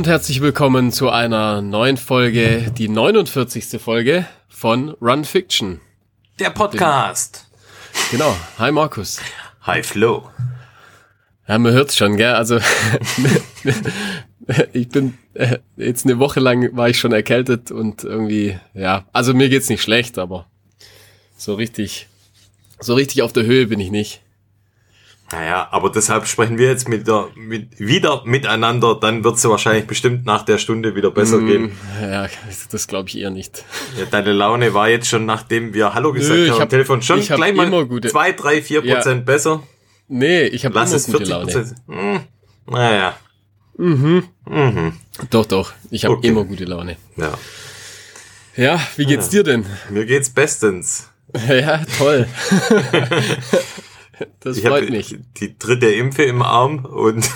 Und herzlich willkommen zu einer neuen Folge, die 49. Folge von Run Fiction. Der Podcast. Genau. Hi Markus. Hi Flo. Ja, man hört's schon, gell? Also ich bin äh, jetzt eine Woche lang war ich schon erkältet und irgendwie, ja, also mir geht's nicht schlecht, aber so richtig, so richtig auf der Höhe bin ich nicht. Naja, aber deshalb sprechen wir jetzt mit der, mit, wieder miteinander, dann wird's ja wahrscheinlich bestimmt nach der Stunde wieder besser Mm, gehen. Ja, das glaube ich eher nicht. Ja, deine Laune war jetzt schon, nachdem wir Hallo gesagt Nö, haben am hab- Telefon, schon gleich mal immer gute- zwei, drei, vier Ja. Prozent besser. Nee, ich habe Lass immer es gute 40 Laune. Prozent. Hm, naja, Doch, doch, ich habe Okay. immer gute Laune. ja. Ja, wie geht's dir denn? Mir geht's bestens. Ja, toll. das Ich freut habe mich. die dritte Impfe im Arm und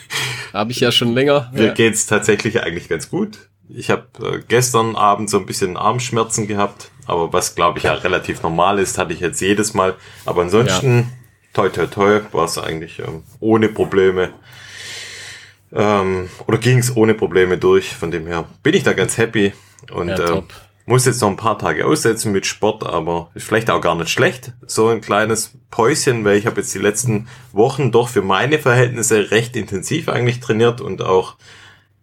Habe ich ja schon länger. Mir Ja. geht's tatsächlich eigentlich ganz gut. Ich habe äh, gestern Abend so ein bisschen Armschmerzen gehabt, aber was glaube ich ja relativ normal ist, hatte ich jetzt jedes Mal. Aber ansonsten, toi toi toi, war es eigentlich ähm, ohne Probleme. Ähm, oder ging's ohne Probleme durch. Von dem her bin ich da ganz happy und Ja, ähm. Muss jetzt noch ein paar Tage aussetzen mit Sport, aber ist vielleicht auch gar nicht schlecht. So ein kleines Päuschen, weil ich habe jetzt die letzten Wochen doch für meine Verhältnisse recht intensiv eigentlich trainiert und auch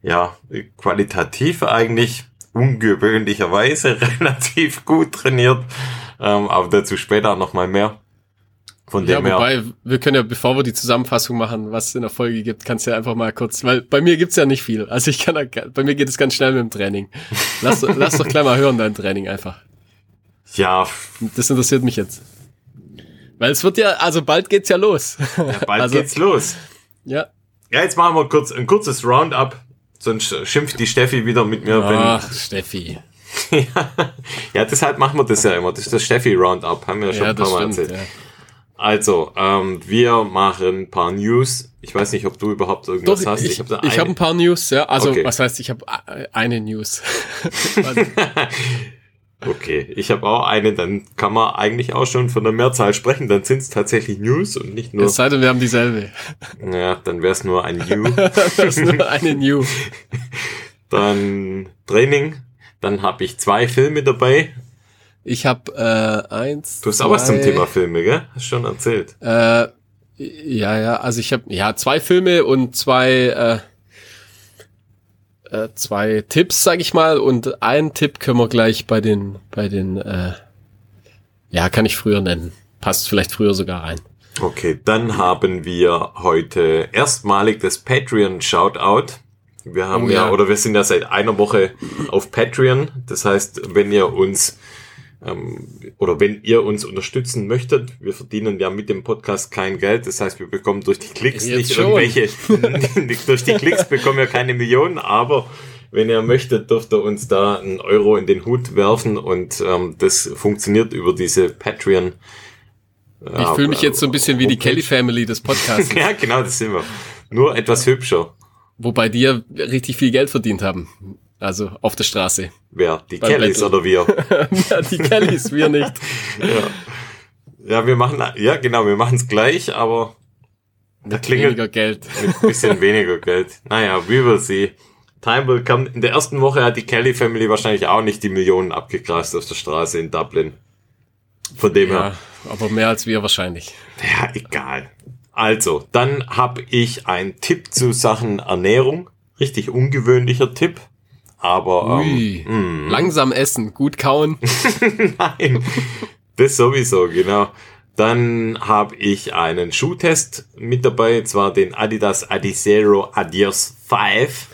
ja qualitativ eigentlich ungewöhnlicherweise relativ gut trainiert. Ähm, aber dazu später noch mal mehr. Von Ja, dem her. wobei, wir können ja, bevor wir die Zusammenfassung machen, was es in der Folge gibt, kannst du ja einfach mal kurz, weil bei mir gibt's ja nicht viel. Also ich kann da, bei mir geht es ganz schnell mit dem Training. Lass, lass doch gleich mal hören, dein Training einfach. Ja, Das interessiert mich jetzt. Weil es wird ja, also bald geht's ja los. bald Also- geht's los. ja. Ja, jetzt machen wir kurz ein kurzes Roundup. Sonst schimpft die Steffi wieder mit mir, wenn, Ach, Steffi. ja, deshalb machen wir das ja immer. Das ist das Steffi Roundup, haben wir ja schon Ja, ein paar Mal erzählt. Ja. Also, ähm, wir machen ein paar News. Ich weiß nicht, ob du überhaupt irgendwas Doch, hast. ich, hab ich habe ein paar News, ja. Also, Okay. was heißt, ich habe eine News. Okay, ich habe auch eine, dann kann man eigentlich auch schon von der Mehrzahl sprechen. Dann sind es tatsächlich News und nicht nur, es sei denn, wir haben dieselbe. ja, dann wäre es nur ein You. Das ist nur eine New. dann Training. Dann habe ich zwei Filme dabei. Ich habe äh, eins. Du hast auch was zum zwei- Thema Filme, gell? Hast schon erzählt. Äh, ja, ja, also ich habe ja zwei Filme und zwei äh, äh, zwei Tipps, sag ich mal, und einen Tipp können wir gleich bei den bei den äh, ja, kann ich früher nennen. Passt vielleicht früher sogar rein. Okay, dann haben wir heute erstmalig das Patreon Shoutout. Wir haben Oh ja. ja. oder wir sind ja seit einer Woche auf Patreon. Das heißt, wenn ihr uns oder wenn ihr uns unterstützen möchtet, wir verdienen ja mit dem Podcast kein Geld. Das heißt, wir bekommen durch die Klicks Jetzt nicht schon. irgendwelche, durch die Klicks bekommen wir keine Millionen, aber wenn ihr möchtet, dürft ihr uns da einen Euro in den Hut werfen und ähm, das funktioniert über diese Patreon. Ich fühle mich jetzt so ein bisschen wie die. Kelly Family des Podcasts, Ja, genau, das sind wir. Nur etwas hübscher. wobei die ja richtig viel Geld verdient haben. Also auf der Straße. Wer? Die Beim Kellys Battle. oder wir? ja, die Kellys, wir nicht. Ja, wir machen, ja genau, wir machen es gleich, aber da klingelt Weniger Geld. mit ein bisschen weniger Geld. Naja, we will see. Time will come. In der ersten Woche hat die Kelly Family wahrscheinlich auch nicht die Millionen abgegrast auf der Straße in Dublin. Von dem her. Ja, aber mehr als wir wahrscheinlich. Ja, egal. Also, dann habe ich einen Tipp zu Sachen Ernährung. Richtig ungewöhnlicher Tipp. Aber ähm, Ui, langsam essen, gut kauen. Nein, das sowieso, genau. Dann habe ich einen Schuhtest mit dabei, zwar den Adidas Adizero Adios 5.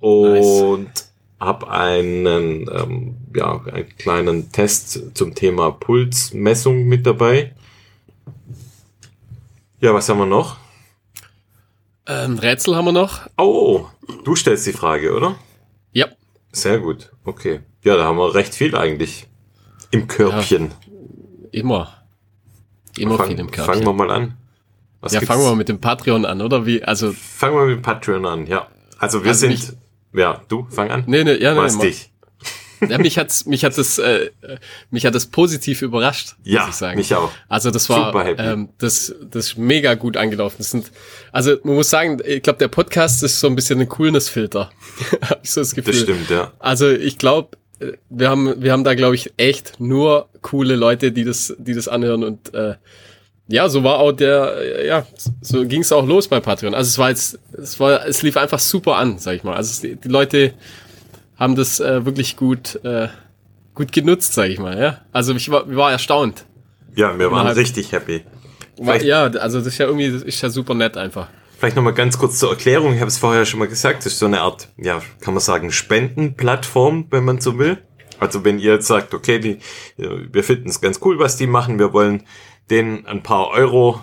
Und habe einen, ähm, ja, einen kleinen Test zum Thema Pulsmessung mit dabei. Ja, was haben wir noch? Ähm, Rätsel haben wir noch. Oh, du stellst die Frage, oder? Ja, Sehr gut, okay. Ja, da haben wir recht viel eigentlich im Körbchen. immer. Immer Fang- viel im Körper. Fangen wir mal an. Was ja, gibt's? fangen wir mit dem Patreon an, oder? Wie, also, Fangen wir mit Patreon an, ja. Also wir Also sind, ja, du, fang an. nee, nee, ja, nee, mach. dich. Ja, mich hat's, mich hat es, äh, mich hat es positiv überrascht, ja, muss ich sagen. Mich auch. Also das war, ähm, das, das mega gut angelaufen. Das sind, also man muss sagen, ich glaube, der Podcast ist so ein bisschen ein Coolness-Filter. Hab ich so das Gefühl. Das stimmt, ja. Also ich glaube, wir haben, wir haben da glaube ich echt nur coole Leute, die das, die das anhören und äh, ja, so war auch der, ja, so ging es auch los bei Patreon. Also es war jetzt, es war, es lief einfach super an, sag ich mal. Also die, die Leute haben das äh, wirklich gut, äh, gut genutzt, sag ich mal. Ja, also ich war, ich war erstaunt. Ja, wir waren richtig happy. War, ja, also das ist ja irgendwie, das ist ja super nett einfach. Vielleicht nochmal ganz kurz zur Erklärung. Ich habe es vorher schon mal gesagt. Das ist so eine Art, ja, kann man sagen, Spendenplattform, wenn man so will. Also wenn ihr jetzt sagt, okay, die, wir finden es ganz cool, was die machen, wir wollen denen ein paar Euro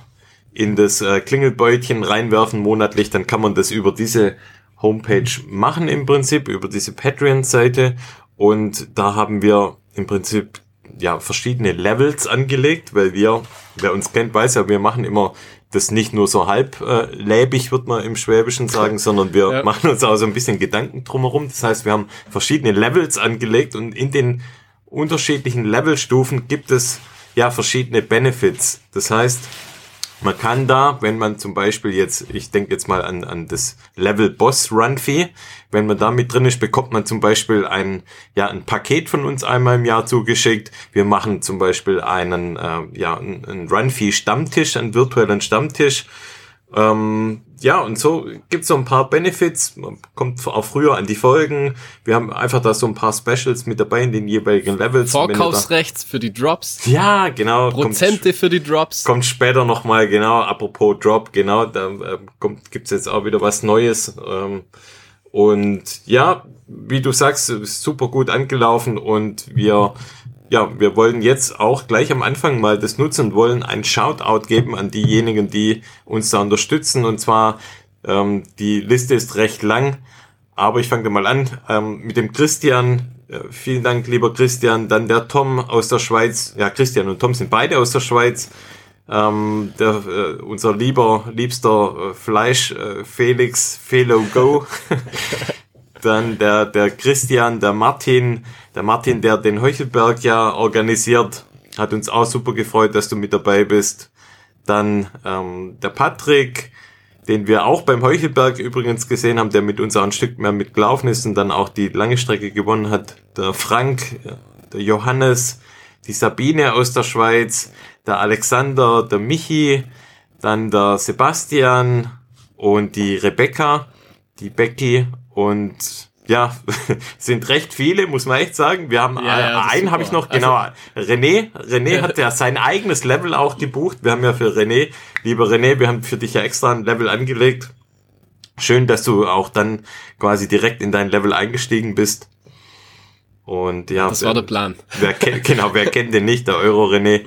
in das äh, Klingelbeutchen reinwerfen monatlich, dann kann man das über diese Homepage machen im Prinzip, über diese Patreon-Seite. Und da haben wir im Prinzip ja verschiedene Levels angelegt, weil wir, wer uns kennt, weiß ja, wir machen immer das nicht nur so halb äh, läbig, wird man im Schwäbischen sagen, sondern wir ja. machen uns auch so ein bisschen Gedanken drumherum. Das heißt, wir haben verschiedene Levels angelegt und in den unterschiedlichen Levelstufen gibt es ja verschiedene Benefits. Das heißt, man kann da, wenn man zum Beispiel jetzt, ich denke jetzt mal an, an das Level Boss Run Fee, wenn man da mit drin ist, bekommt man zum Beispiel ein, ja, ein Paket von uns einmal im Jahr zugeschickt. Wir machen zum Beispiel einen, äh, ja, einen Run Fee Stammtisch, einen virtuellen Stammtisch ähm, ja, und so gibt's so ein paar Benefits. Man kommt auch früher an die Folgen. Wir haben einfach da so ein paar Specials mit dabei in den jeweiligen Levels. Vorkaufsrechts für die Drops. Ja, genau. Prozente für die Drops. Kommt später nochmal, genau. Apropos Drop, genau. Da äh, kommt, gibt's jetzt auch wieder was Neues. Ähm, und ja, wie du sagst, super gut angelaufen und wir ja, wir wollen jetzt auch gleich am Anfang mal das nutzen und wollen ein Shoutout geben an diejenigen, die uns da unterstützen. Und zwar, ähm, die Liste ist recht lang, aber ich fange mal an ähm, mit dem Christian. Äh, vielen Dank, lieber Christian. Dann der Tom aus der Schweiz. Ja, Christian und Tom sind beide aus der Schweiz. Ähm, der, äh, unser lieber, liebster äh, Fleisch, äh, Felix, Felo Go. Dann der, der Christian, der Martin, der Martin, der den Heuchelberg ja organisiert, hat uns auch super gefreut, dass du mit dabei bist. Dann ähm, der Patrick, den wir auch beim Heuchelberg übrigens gesehen haben, der mit uns auch ein Stück mehr mitgelaufen ist und dann auch die lange Strecke gewonnen hat. Der Frank, der Johannes, die Sabine aus der Schweiz, der Alexander, der Michi, dann der Sebastian und die Rebecca, die Becky und ja, sind recht viele, muss man echt sagen. Wir haben ja, ja, einen habe ich noch, genau. Also, René, René hat ja sein eigenes Level auch gebucht. Wir haben ja für René, lieber René, wir haben für dich ja extra ein Level angelegt. Schön, dass du auch dann quasi direkt in dein Level eingestiegen bist. Und ja, das war der Plan. Wer kennt, genau, wer kennt den nicht? Der Euro René.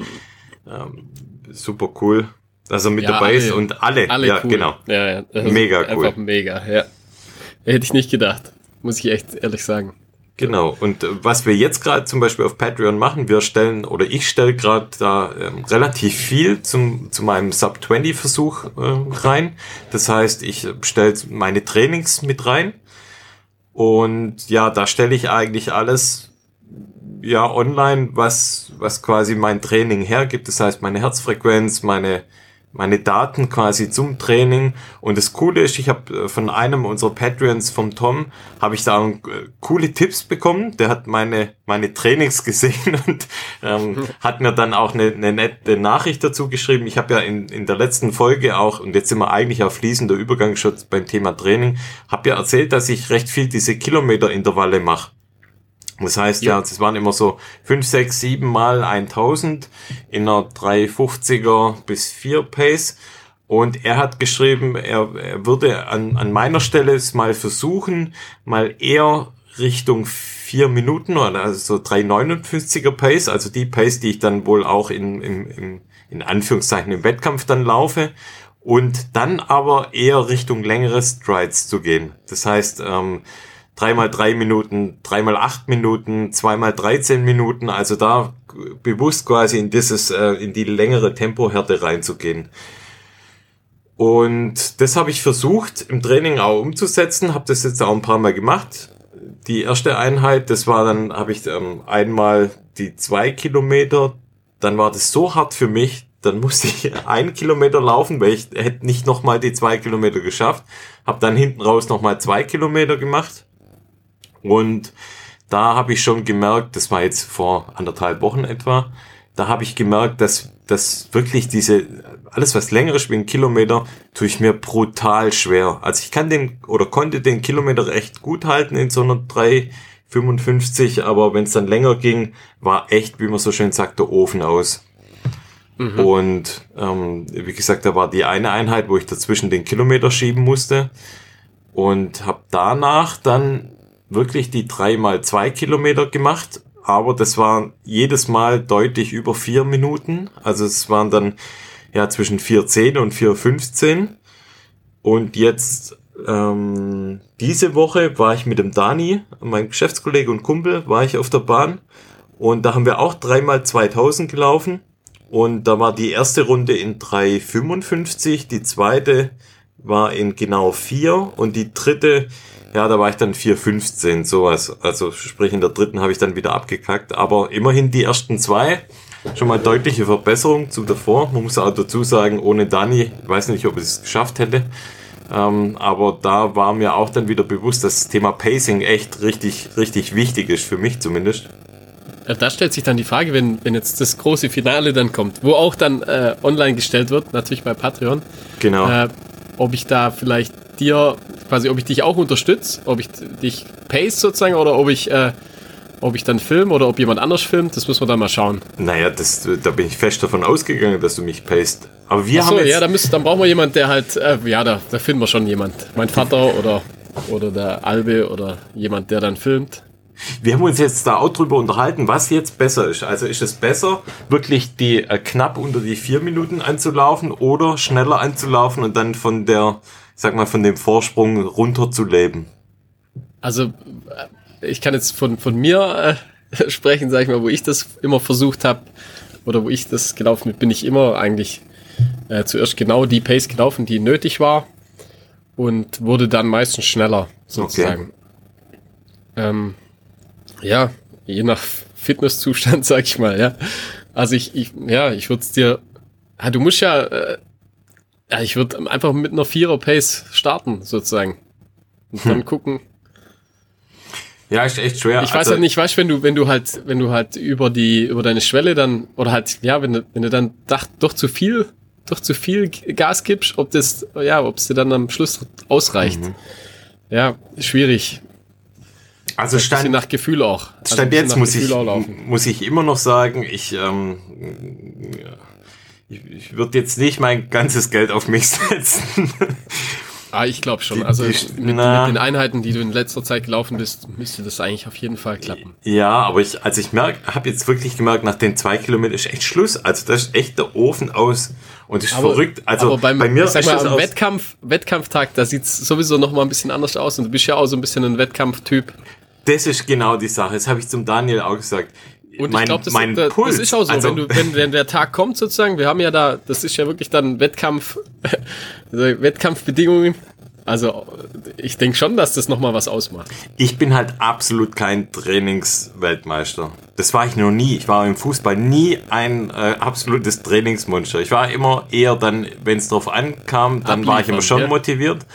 Ähm, super cool, dass er mit ja, dabei alle, ist und alle, alle ja, cool. genau. Ja, ja. Mega cool. Einfach mega, ja. Hätte ich nicht gedacht, muss ich echt ehrlich sagen. Genau, und äh, was wir jetzt gerade zum Beispiel auf Patreon machen, wir stellen oder ich stelle gerade da ähm, relativ viel zum, zu meinem Sub-20-Versuch äh, rein. Das heißt, ich stelle meine Trainings mit rein. Und ja, da stelle ich eigentlich alles ja online, was, was quasi mein Training hergibt. Das heißt, meine Herzfrequenz, meine meine Daten quasi zum Training. Und das Coole ist, ich habe äh, von einem unserer Patreons, vom Tom, habe ich da äh, coole Tipps bekommen. Der hat meine, meine Trainings gesehen und ähm, hat mir dann auch eine, eine nette Nachricht dazu geschrieben. Ich habe ja in, in der letzten Folge auch, und jetzt sind wir eigentlich auf fließender Übergang schon beim Thema Training, habe ja erzählt, dass ich recht viel diese Kilometerintervalle mache. Das heißt ja, es waren immer so 5, 6, 7 mal 1000 in einer 350er bis 4 Pace. Und er hat geschrieben, er, er würde an, an meiner Stelle es mal versuchen, mal eher Richtung 4 Minuten oder also so 359er Pace, also die Pace, die ich dann wohl auch in, in, in, in Anführungszeichen im Wettkampf dann laufe. Und dann aber eher Richtung längere Strides zu gehen. Das heißt, ähm, dreimal drei Minuten, dreimal acht Minuten, zweimal 13 Minuten, also da bewusst quasi in dieses, äh, in die längere Tempohärte reinzugehen. Und das habe ich versucht im Training auch umzusetzen, habe das jetzt auch ein paar Mal gemacht. die erste Einheit, das war dann, habe ich ähm, einmal die zwei Kilometer, dann war das so hart für mich, dann musste ich einen Kilometer laufen, weil ich hätte nicht nochmal die zwei Kilometer geschafft. Hab dann hinten raus nochmal zwei Kilometer gemacht. Und da habe ich schon gemerkt, das war jetzt vor anderthalb Wochen etwa, da habe ich gemerkt, dass, dass wirklich diese, alles was länger ist wie ein Kilometer, tue ich mir brutal schwer. Also ich kann den oder konnte den Kilometer echt gut halten in so einer 3,55, aber wenn es dann länger ging, war echt, wie man so schön sagt, der Ofen aus. Mhm. Und ähm, wie gesagt, da war die eine Einheit, wo ich dazwischen den Kilometer schieben musste. Und habe danach dann wirklich die drei mal zwei Kilometer gemacht. Aber das war jedes Mal deutlich über vier Minuten. Also es waren dann ja zwischen 4,10 und 4,15. Und jetzt ähm, diese Woche war ich mit dem Dani, mein Geschäftskollege und Kumpel, war ich auf der Bahn. Und da haben wir auch dreimal 2000 gelaufen. Und da war die erste Runde in 3,55, die zweite war in genau 4 und die dritte, ja, da war ich dann 4,15, sowas. Also sprich in der dritten habe ich dann wieder abgekackt. Aber immerhin die ersten zwei, schon mal deutliche Verbesserung zu davor. Man muss auch dazu sagen, ohne Dani, weiß nicht, ob ich es geschafft hätte. Ähm, aber da war mir auch dann wieder bewusst, dass das Thema Pacing echt richtig, richtig wichtig ist, für mich zumindest. Äh, da stellt sich dann die Frage, wenn, wenn jetzt das große Finale dann kommt, wo auch dann äh, online gestellt wird, natürlich bei Patreon. Genau. Äh, ob ich da vielleicht dir, quasi, ob ich dich auch unterstütze, ob ich dich pace sozusagen oder ob ich, äh, ob ich dann film oder ob jemand anders filmt, das müssen wir dann mal schauen. Naja, das, da bin ich fest davon ausgegangen, dass du mich paced. Aber wir Achso, haben jetzt ja, da müssen, dann brauchen wir jemanden, der halt, äh, ja, da, da finden wir schon jemand. Mein Vater oder, oder der Albe oder jemand, der dann filmt. Wir haben uns jetzt da auch drüber unterhalten, was jetzt besser ist. Also ist es besser, wirklich die äh, knapp unter die vier Minuten anzulaufen oder schneller anzulaufen und dann von der, sag mal, von dem Vorsprung runter zu leben? Also äh, ich kann jetzt von, von mir äh, sprechen, sag ich mal, wo ich das immer versucht habe oder wo ich das gelaufen bin, bin ich immer eigentlich äh, zuerst genau die Pace gelaufen, die nötig war und wurde dann meistens schneller sozusagen. Okay. Ähm, ja, je nach Fitnesszustand, sag ich mal, ja. Also ich, ich ja, ich würde es dir, ja, du musst ja, äh, ja, ich würde einfach mit einer Vierer-Pace starten, sozusagen. Und dann hm. gucken. Ja, ist echt schwer. Ich weiß also, halt nicht, weißt wenn du, wenn du halt, wenn du halt über die, über deine Schwelle dann, oder halt, ja, wenn du, wenn du dann doch, doch zu viel, doch zu viel Gas gibst, ob das, ja, ob es dir dann am Schluss ausreicht. Mhm. Ja, schwierig. Also stand, nach Gefühl auch. Also stand jetzt muss ich, muss ich immer noch sagen, ich, ähm, ich, ich würde jetzt nicht mein ganzes Geld auf mich setzen. Ah, ich glaube schon. Also die, mit, mit, den Einheiten, die du in letzter Zeit gelaufen bist, müsste das eigentlich auf jeden Fall klappen. Ja, aber ich, also ich merke, habe jetzt wirklich gemerkt, nach den zwei Kilometern ist echt Schluss. Also das ist echt der Ofen aus und ist aber, verrückt. Also aber beim, bei mir sag mal, am Wettkampf, Wettkampftag, da sieht's sowieso noch mal ein bisschen anders aus und du bist ja auch so ein bisschen ein Wettkampftyp. Das ist genau die Sache. Das habe ich zum Daniel auch gesagt. Und mein, ich glaube, das, mein Puls, das ist auch so, also, wenn, du, wenn, wenn der Tag kommt sozusagen, wir haben ja da, das ist ja wirklich dann Wettkampf, also Wettkampfbedingungen. Also ich denke schon, dass das nochmal was ausmacht. Ich bin halt absolut kein Trainingsweltmeister. Das war ich noch nie. Ich war im Fußball nie ein äh, absolutes Trainingsmonster. Ich war immer eher dann, wenn es drauf ankam, dann Abliefern, war ich immer schon ja. motiviert.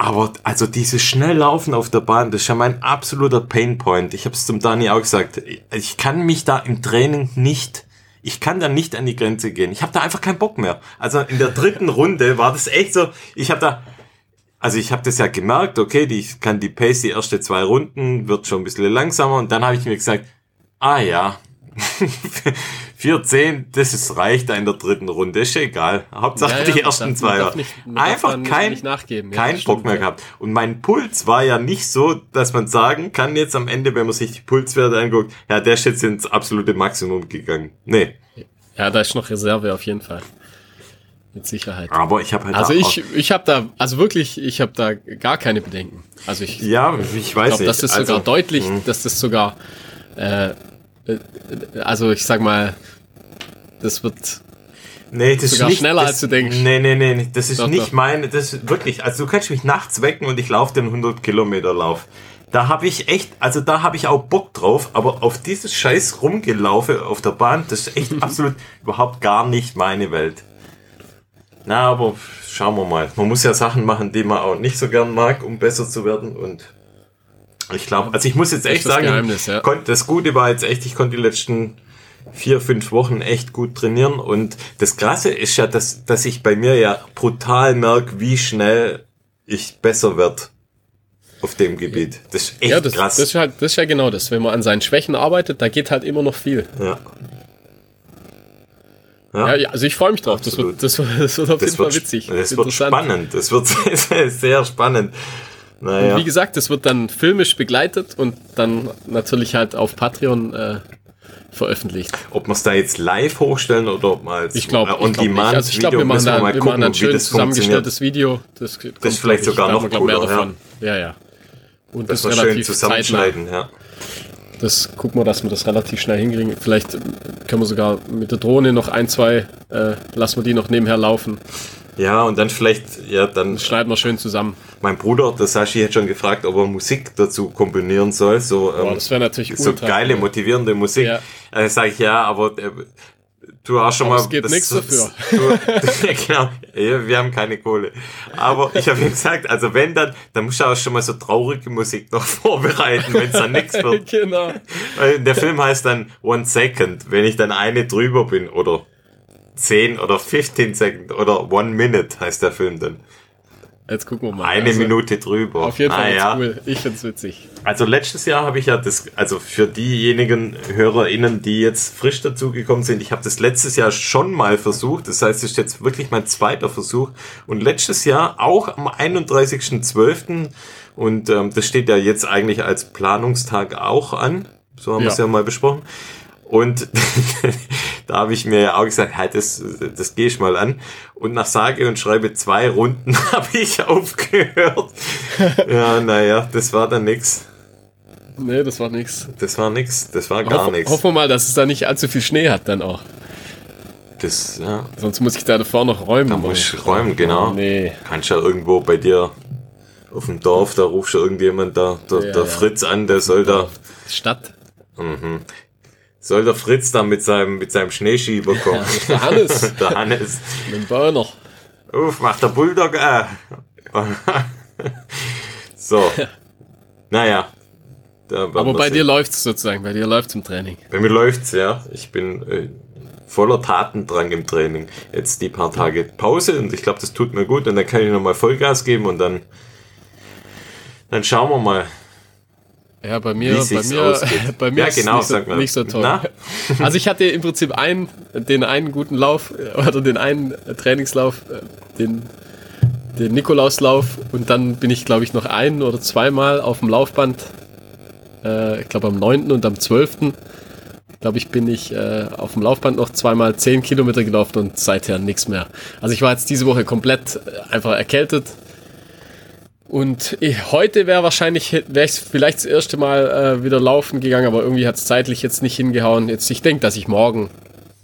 Aber also dieses Schnelllaufen auf der Bahn, das ist ja mein absoluter Painpoint. Ich habe es zum Dani auch gesagt. Ich kann mich da im Training nicht, ich kann da nicht an die Grenze gehen. Ich habe da einfach keinen Bock mehr. Also in der dritten Runde war das echt so, ich habe da, also ich habe das ja gemerkt, okay, die, ich kann die Pace die erste zwei Runden, wird schon ein bisschen langsamer und dann habe ich mir gesagt, ah ja, 4-10, das ist reicht in der dritten Runde, ist egal. Hauptsache ja, ja, die ersten zwei. Einfach kein, nicht nachgeben. kein ja, Bock mehr gehabt. Und mein Puls war ja nicht so, dass man sagen kann jetzt am Ende, wenn man sich die Pulswerte anguckt, ja, der ist jetzt ins absolute Maximum gegangen. Nee. Ja, da ist noch Reserve auf jeden Fall. Mit Sicherheit. Aber ich habe halt Also ich, ich habe da, also wirklich, ich habe da gar keine Bedenken. Also ich, ja, ich weiß glaub, nicht. Das ist also, sogar deutlich, mh. dass das sogar äh, also ich sag mal, das wird Nee, das sogar ist nicht, schneller das, als du denkst. Nee, nee, nee, das ist doch, nicht doch. meine, das ist wirklich, also du kannst mich nachts wecken und ich laufe den 100 Kilometer Lauf. Da habe ich echt, also da habe ich auch Bock drauf, aber auf dieses Scheiß rumgelaufen auf der Bahn, das ist echt absolut überhaupt gar nicht meine Welt. Na, aber schauen wir mal. Man muss ja Sachen machen, die man auch nicht so gern mag, um besser zu werden und ich glaube, also ich muss jetzt echt sagen, Geheimnis, ja. das Gute war jetzt echt, ich konnte die letzten vier, fünf Wochen echt gut trainieren und das Krasse ist ja, dass, dass ich bei mir ja brutal merke, wie schnell ich besser werde auf dem Gebiet. Das ist echt Ja, das, krass. das, ist halt, das ist ja genau das. Wenn man an seinen Schwächen arbeitet, da geht halt immer noch viel. ja. Ja, ja also ich freue mich drauf. Das wird, das, wird- das wird auf Das jeden Fall wird, witzig. das wird Interessant. spannend. Das wird sehr, sehr, sehr spannend. Und Naja. wie gesagt, das wird dann filmisch begleitet und dann natürlich halt auf Patreon äh, veröffentlicht. Ob wir es da jetzt live hochstellen oder ob man als Ich glaube, äh, on ich glaub nicht. demand Also ich glaube, Video wir machen da, mal wir gucken, machen ein schön das zusammengestelltes Video. Das, kommt, ist vielleicht glaub ich, sogar noch wir, glaub, mehr cooler, ja. davon. Ja, ja. Und Das das, wir schön relativ zeitnah. zusammenschneiden, ja. Das gucken wir, dass wir das relativ schnell hinkriegen. Vielleicht können wir sogar mit der Drohne noch ein, zwei, äh, lassen wir die noch nebenher laufen. Ja, und dann vielleicht, ja, dann Schneiden wir schön zusammen. Mein Bruder, der Sashi, hat schon gefragt, ob er Musik dazu komponieren soll. So, Boah, ähm, das wäre natürlich so ultra geile, cool. motivierende Musik. Ja. Äh, sag ich ja, aber äh, du hast schon Aber mal. es gibt das- nichts dafür. Du, ja, genau, ja, wir haben keine Kohle. Aber ich habe ihm gesagt, also wenn dann, dann musst du auch schon mal so traurige Musik noch vorbereiten, wenn es dann nichts wird. genau. Der Film heißt dann One Second, wenn ich dann eine drüber bin oder 10 oder 15 Second oder One Minute heißt der Film dann. Jetzt gucken wir mal. Eine Also, Minute drüber. Auf jeden Fall naja. wird's cool. Ich find's witzig. Also letztes Jahr habe ich ja das, also für diejenigen HörerInnen, die jetzt frisch dazugekommen sind, ich habe das letztes Jahr schon mal versucht. Das heißt, es ist jetzt wirklich mein zweiter Versuch. Und letztes Jahr auch am 31.12. Und ähm, das steht ja jetzt eigentlich als Planungstag auch an. So haben wir es Ja. ja mal besprochen. Und da habe ich mir ja auch gesagt, halt, das, das gehe ich mal an. Und nach sage und schreibe zwei Runden habe ich aufgehört. Ja, naja, das war dann nix. Nee, das war nix. Das war nix. Das war gar Hoff, nichts. Hoffen wir mal, dass es da nicht allzu viel Schnee hat dann auch. Das, ja, Sonst muss ich da davor noch räumen. da muss ich räumen, genau. Nee. Kannst ja irgendwo bei dir auf dem Dorf, da rufst du irgendjemand da, der, Ja, der. Fritz an, der soll da, Stadt. Soll der Fritz da mit seinem, mit seinem Schneeschieber kommen. Der Hannes. der Hannes. Mit dem Burner. Uff, macht der Bulldog, äh. so. Naja. Aber bei sehen. dir läuft's sozusagen. Bei dir läuft's im Training. Bei mir läuft's, ja. Ich bin äh, voller Tatendrang im Training. Jetzt die paar Tage Pause und ich glaube, das tut mir gut und dann kann ich nochmal Vollgas geben und dann, dann schauen wir mal. Ja, bei mir, bei mir, bei mir Ja, ist genau, nicht, so, nicht so toll. Na? Also ich hatte im Prinzip einen, den einen guten Lauf äh, oder den einen Trainingslauf, äh, den, den Nikolauslauf und dann bin ich, glaube ich, noch ein oder zweimal auf dem Laufband. Äh, ich glaube am 9. und am 12. glaube ich, bin ich äh, auf dem Laufband noch zweimal 10 Kilometer gelaufen und seither nichts mehr. Also ich war jetzt diese Woche komplett äh, einfach erkältet. Und ich, heute wäre wahrscheinlich, wäre ich vielleicht das erste Mal äh, wieder laufen gegangen, aber irgendwie hat es zeitlich jetzt nicht hingehauen. Jetzt, ich denke, dass ich morgen,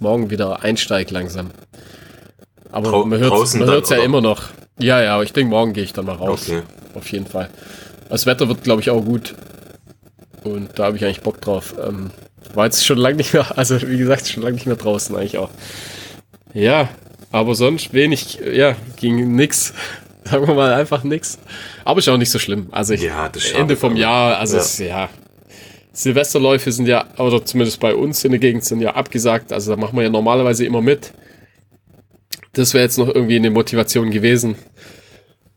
morgen wieder einsteige langsam. Aber Drau- man hört hört's ja immer noch. Ja, ja, aber ich denke, morgen gehe ich dann mal raus. Okay. Auf jeden Fall. Das Wetter wird, glaube ich, auch gut. Und da habe ich eigentlich Bock drauf. Ähm, war jetzt schon lange nicht mehr, also wie gesagt, schon lange nicht mehr draußen eigentlich auch. Ja, aber sonst wenig, ja, ging nix. Sagen wir mal einfach nix. Aber ist auch nicht so schlimm. Also ich, Ja, das Ende vom aber. Jahr, also Ja. es, ja. Silvesterläufe sind ja, oder zumindest bei uns in der Gegend sind ja abgesagt. Also da machen wir ja normalerweise immer mit. Das wäre jetzt noch irgendwie eine Motivation gewesen.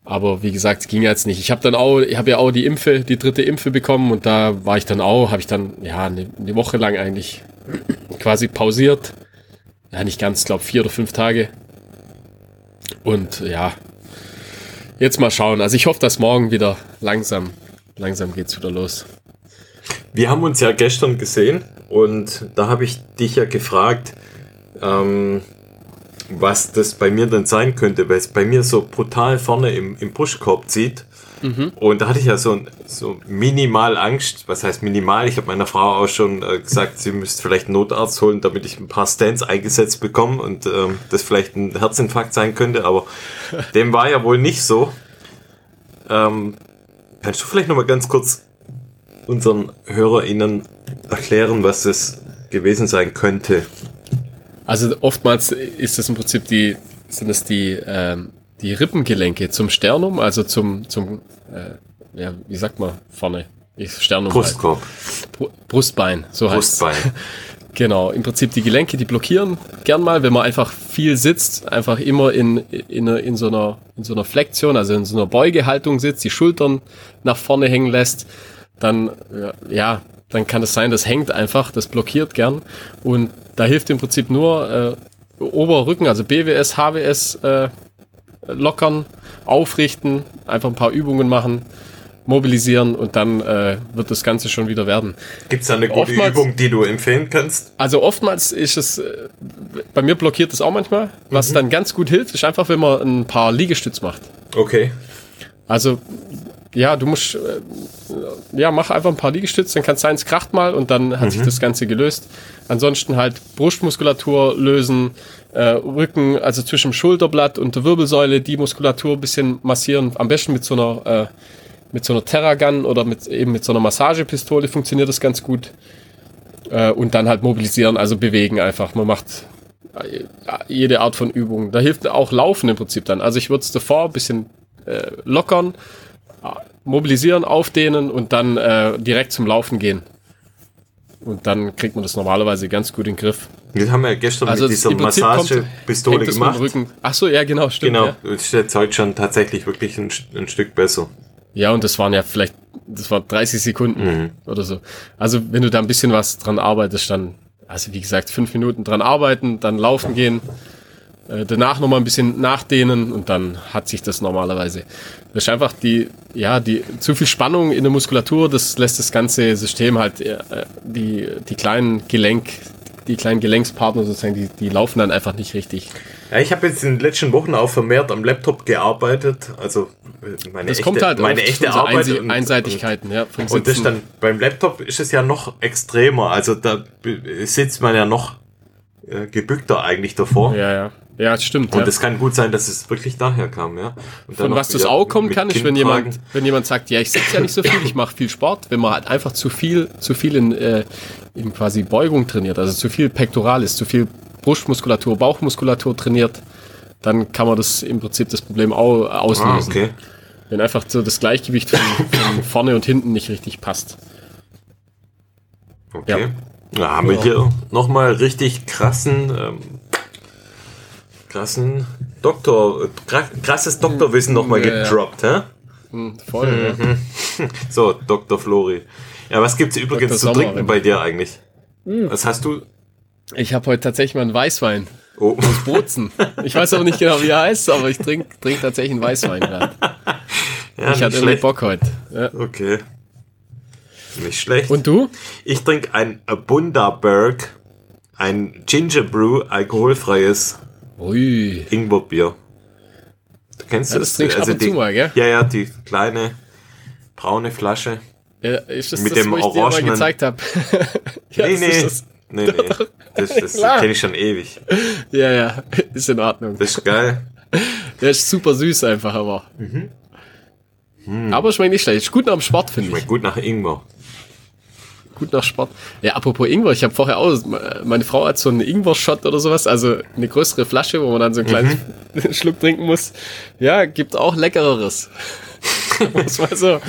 Aber wie gesagt, ging jetzt nicht. Ich habe dann auch, ich habe ja auch die Impfe, die dritte Impfe bekommen und da war ich dann auch, habe ich dann ja eine, eine Woche lang eigentlich quasi pausiert. Ja, nicht ganz, glaube vier oder fünf Tage. Und ja, jetzt mal schauen. Also ich hoffe, dass morgen wieder langsam, langsam geht's wieder los. Wir haben uns ja gestern gesehen und da habe ich dich ja gefragt, ähm, was das bei mir dann sein könnte, weil es bei mir so brutal vorne im, im Brustkorb zieht. Und da hatte ich ja so, so minimal Angst. Was heißt minimal? Ich habe meiner Frau auch schon äh, gesagt, sie müsste vielleicht einen Notarzt holen, damit ich ein paar Stands eingesetzt bekomme und ähm, das vielleicht ein Herzinfarkt sein könnte, aber dem war ja wohl nicht so. Ähm, kannst du vielleicht noch mal ganz kurz unseren HörerInnen erklären, was das gewesen sein könnte? Also oftmals ist das im Prinzip die, sind es die, ähm, die Rippengelenke zum Sternum, also zum, zum, äh, ja, wie sagt man vorne? Ich, Sternum. Brustkorb. Halt. Brustbein, so heißt Brustbein. Genau, im Prinzip die Gelenke, die blockieren gern mal, wenn man einfach viel sitzt, einfach immer in, in, in, so einer, in so einer Flexion, also in so einer Beugehaltung sitzt, die Schultern nach vorne hängen lässt, dann, ja, dann kann es sein, das hängt einfach, das blockiert gern. Und da hilft im Prinzip nur äh, Oberrücken, also BWS, HWS äh, lockern, aufrichten, einfach ein paar Übungen machen, mobilisieren und dann äh, wird das Ganze schon wieder werden. Gibt es da eine gute oftmals, Übung, die du empfehlen kannst? Also oftmals ist es, äh, bei mir blockiert es auch manchmal. Was mhm. dann ganz gut hilft, ist einfach, wenn man ein paar Liegestütz macht. Okay. Also ja, du musst, äh, ja, mach einfach ein paar Liegestütze, dann kann es sein, es kracht mal und dann hat mhm. sich das Ganze gelöst. Ansonsten halt Brustmuskulatur lösen, äh, Rücken, also zwischen dem Schulterblatt und der Wirbelsäule, die Muskulatur ein bisschen massieren, am besten mit so einer, äh, mit so einer Terragun oder mit, eben mit so einer Massagepistole funktioniert das ganz gut. Äh, und dann halt mobilisieren, also bewegen einfach. Man macht äh, jede Art von Übung. Da hilft auch Laufen im Prinzip dann. Also ich würde es davor ein bisschen äh, lockern, mobilisieren, aufdehnen und dann äh, direkt zum Laufen gehen. Und dann kriegt man das normalerweise ganz gut in den Griff. Das haben wir gestern also mit dieser Massagepistole gemacht. Ach so, ja, genau, stimmt. Genau, ja. das ist jetzt heute schon tatsächlich wirklich ein, ein, Stück besser. Ja, und das waren ja vielleicht, das war 30 Sekunden mhm. oder so. Also wenn du da ein bisschen was dran arbeitest, dann, also wie gesagt, fünf Minuten dran arbeiten, dann laufen gehen, äh, danach nochmal ein bisschen nachdehnen und dann hat sich das normalerweise. Das ist einfach die, ja, die zu viel Spannung in der Muskulatur, das lässt das ganze System halt, äh, die, die kleinen Gelenk, die kleinen Gelenkspartner sozusagen, die, die laufen dann einfach nicht richtig. Ja, ich habe jetzt in den letzten Wochen auch vermehrt am Laptop gearbeitet, also meine das echte, kommt halt meine echte Arbeit Einse und, Einseitigkeiten, ja. Und das dann beim Laptop ist es ja noch extremer, also da sitzt man ja noch äh, gebückter eigentlich davor. Ja, ja. Ja, stimmt. Und es ja. kann gut sein, dass es wirklich daher kam, ja. Von was das auch kommen kann, ist, wenn jemand, wenn jemand sagt, ja, ich sitze ja nicht so viel, ich mache viel Sport, wenn man halt einfach zu viel, zu viel in, äh, in quasi Beugung trainiert, also zu viel Pektoralis, zu viel Brustmuskulatur, Bauchmuskulatur trainiert, dann kann man das im Prinzip das Problem auch auslösen. Ah, okay. Wenn einfach so das Gleichgewicht von, von vorne und hinten nicht richtig passt. Okay. Ja. Da haben wir hier nochmal richtig krassen ähm, krassen Doktor, krasses Doktorwissen nochmal ja, gedroppt, ja. hä? voll, mhm. ja. So, Dr. Flori. Ja, was gibt's übrigens Dr. zu Sommer, trinken bei dir eigentlich? Mhm. Was hast du? Ich habe heute tatsächlich mal einen Weißwein. Oh. Aus Bozen. Ich weiß aber nicht genau, wie er heißt, aber ich trinke trink tatsächlich einen Weißwein gerade. ja, ich hatte irgendwie Bock heute. Ja. Okay. Nicht schlecht. Und du? Ich trinke ein Bundaberg, ein Ginger Brew, alkoholfreies Ui. Ingwerbier. Du kennst ja, das? Das also die, mal? Ja, ja, die kleine braune Flasche. Ja, ist das mit das, dem wo ich dir mal gezeigt habe? ja, nee, nee. Das. Nee, nee. Das, das kenne ich schon ewig. Ja, ja, ist in Ordnung. Das ist geil. Der ist super süß einfach, aber. Mhm. Hm. Aber schmeckt nicht schlecht. Ist gut nach dem Sport, finde ich. Schmeckt gut nach Ingwer gut nach Sport. Ja, apropos Ingwer, ich habe vorher auch, meine Frau hat so einen Ingwer-Shot oder sowas, also eine größere Flasche, wo man dann so einen kleinen mhm. Schluck trinken muss. Ja, gibt auch leckereres. muss man so.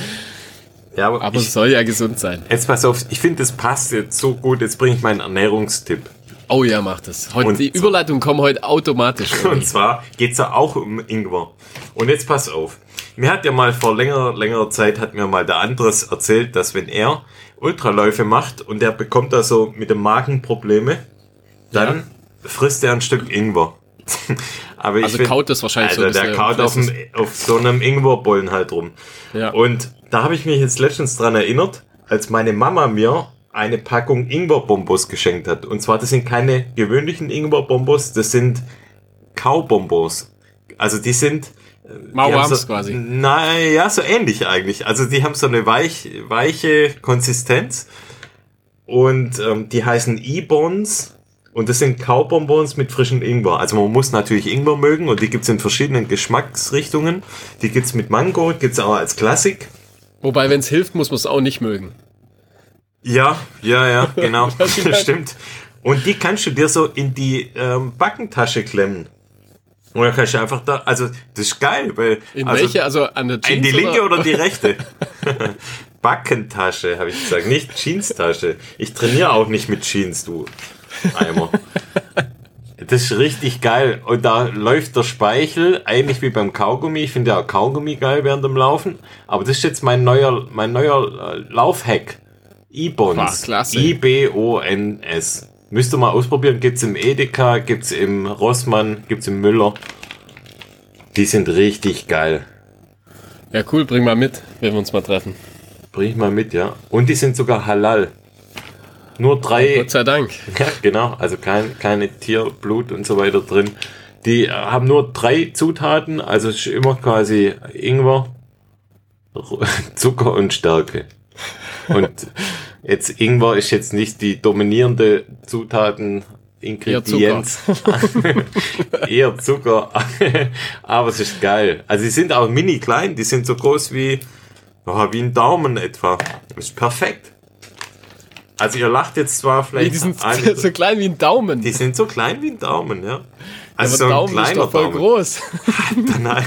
Ja, aber, aber es soll ja gesund sein. Jetzt pass auf, ich finde, das passt jetzt so gut. Jetzt bringe ich meinen Ernährungstipp. Oh ja, mach das. Heute, die Überleitung kommen heute automatisch. Irgendwie. Und zwar geht's ja auch um Ingwer. Und jetzt pass auf. Mir hat ja mal vor längerer, längerer Zeit hat mir mal der Andres erzählt, dass wenn er Ultraläufe macht und der bekommt da so mit dem Magen Probleme, dann ja. frisst er ein Stück Ingwer. Aber ich also find, kaut das wahrscheinlich also so. Der kaut auf, dem, auf so einem Ingwerbollen halt rum. Ja. Und da habe ich mich jetzt letztens dran erinnert, als meine Mama mir eine Packung Ingwerbombos geschenkt hat. Und zwar, das sind keine gewöhnlichen Ingwerbombos, das sind Kaubombos. Also die sind Mauams so, quasi. Naja, so ähnlich eigentlich. Also die haben so eine weich, weiche Konsistenz und ähm, die heißen E-Bons und das sind Kaubonbons mit frischem Ingwer. Also man muss natürlich Ingwer mögen und die gibt's in verschiedenen Geschmacksrichtungen. Die gibt's mit Mango, gibt's auch als Klassik. Wobei, wenn's hilft, muss man es auch nicht mögen. Ja, ja, ja, genau. das stimmt. Und die kannst du dir so in die ähm, Backentasche klemmen. Dann kannst du einfach da, also das ist geil, weil. In also, welche? Also an der Jeans? In die linke oder, oder die rechte? Backentasche, habe ich gesagt, nicht Jeanstasche. Ich trainiere auch nicht mit Jeans, du Eimer. Das ist richtig geil. Und da läuft der Speichel, ähnlich wie beim Kaugummi. Ich finde ja Kaugummi geil während dem Laufen. Aber das ist jetzt mein neuer, mein neuer äh, Laufhack. E-Bons. Müsst ihr mal ausprobieren. Gibt's im Edeka, gibt's im Rossmann, gibt's im Müller. Die sind richtig geil. Ja, cool, bring mal mit, wenn wir uns mal treffen. Bring ich mal mit, ja. Und die sind sogar halal. Nur drei. Gott sei Dank. Ja, genau. Also kein, keine Tierblut und so weiter drin. Die haben nur drei Zutaten, also ist immer quasi Ingwer, Zucker und Stärke. Und jetzt Ingwer ist jetzt nicht die dominierende Zutaten Ingredienz. Eher Zucker. Aber es ist geil. Also sie sind auch mini klein, die sind so groß wie, oh, wie ein Daumen etwa. Das ist perfekt. Also ihr lacht jetzt zwar vielleicht. Nee, die sind so klein wie ein Daumen. Die sind so klein wie ein Daumen, ja. Also ja, so ein Daumen kleiner ist doch voll Daumen. groß. Nein.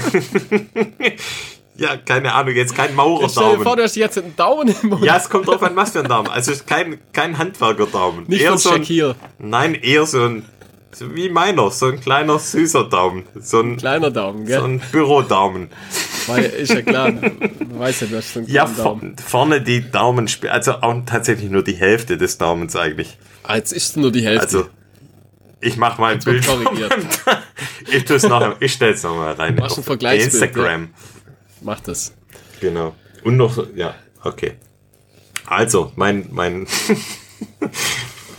Ja, keine Ahnung, jetzt kein Maurerdaumen. Stell dir vor, du hast jetzt einen Daumen im Mund. Ja, es kommt drauf an, was für ein Daumen. Also kein, kein Handwerkerdaumen. Nicht eher so ein. Nein, eher so ein, so wie meiner, so ein kleiner, süßer Daumen. So ein, kleiner Daumen, gell? So ein Bürodaumen. Weil, ist ja klar, du weißt ja, du hast so einen Ja, Daumen. vorne die Daumen, also auch tatsächlich nur die Hälfte des Daumens eigentlich. Ah, jetzt ist nur die Hälfte. Also, ich mach mal ein Bild. ich tu's nachher, ich stell's nochmal rein. Mach ein Vergleichsbild. Instagram. Ja mach das. Genau. Und noch, ja, okay. Also, mein, mein,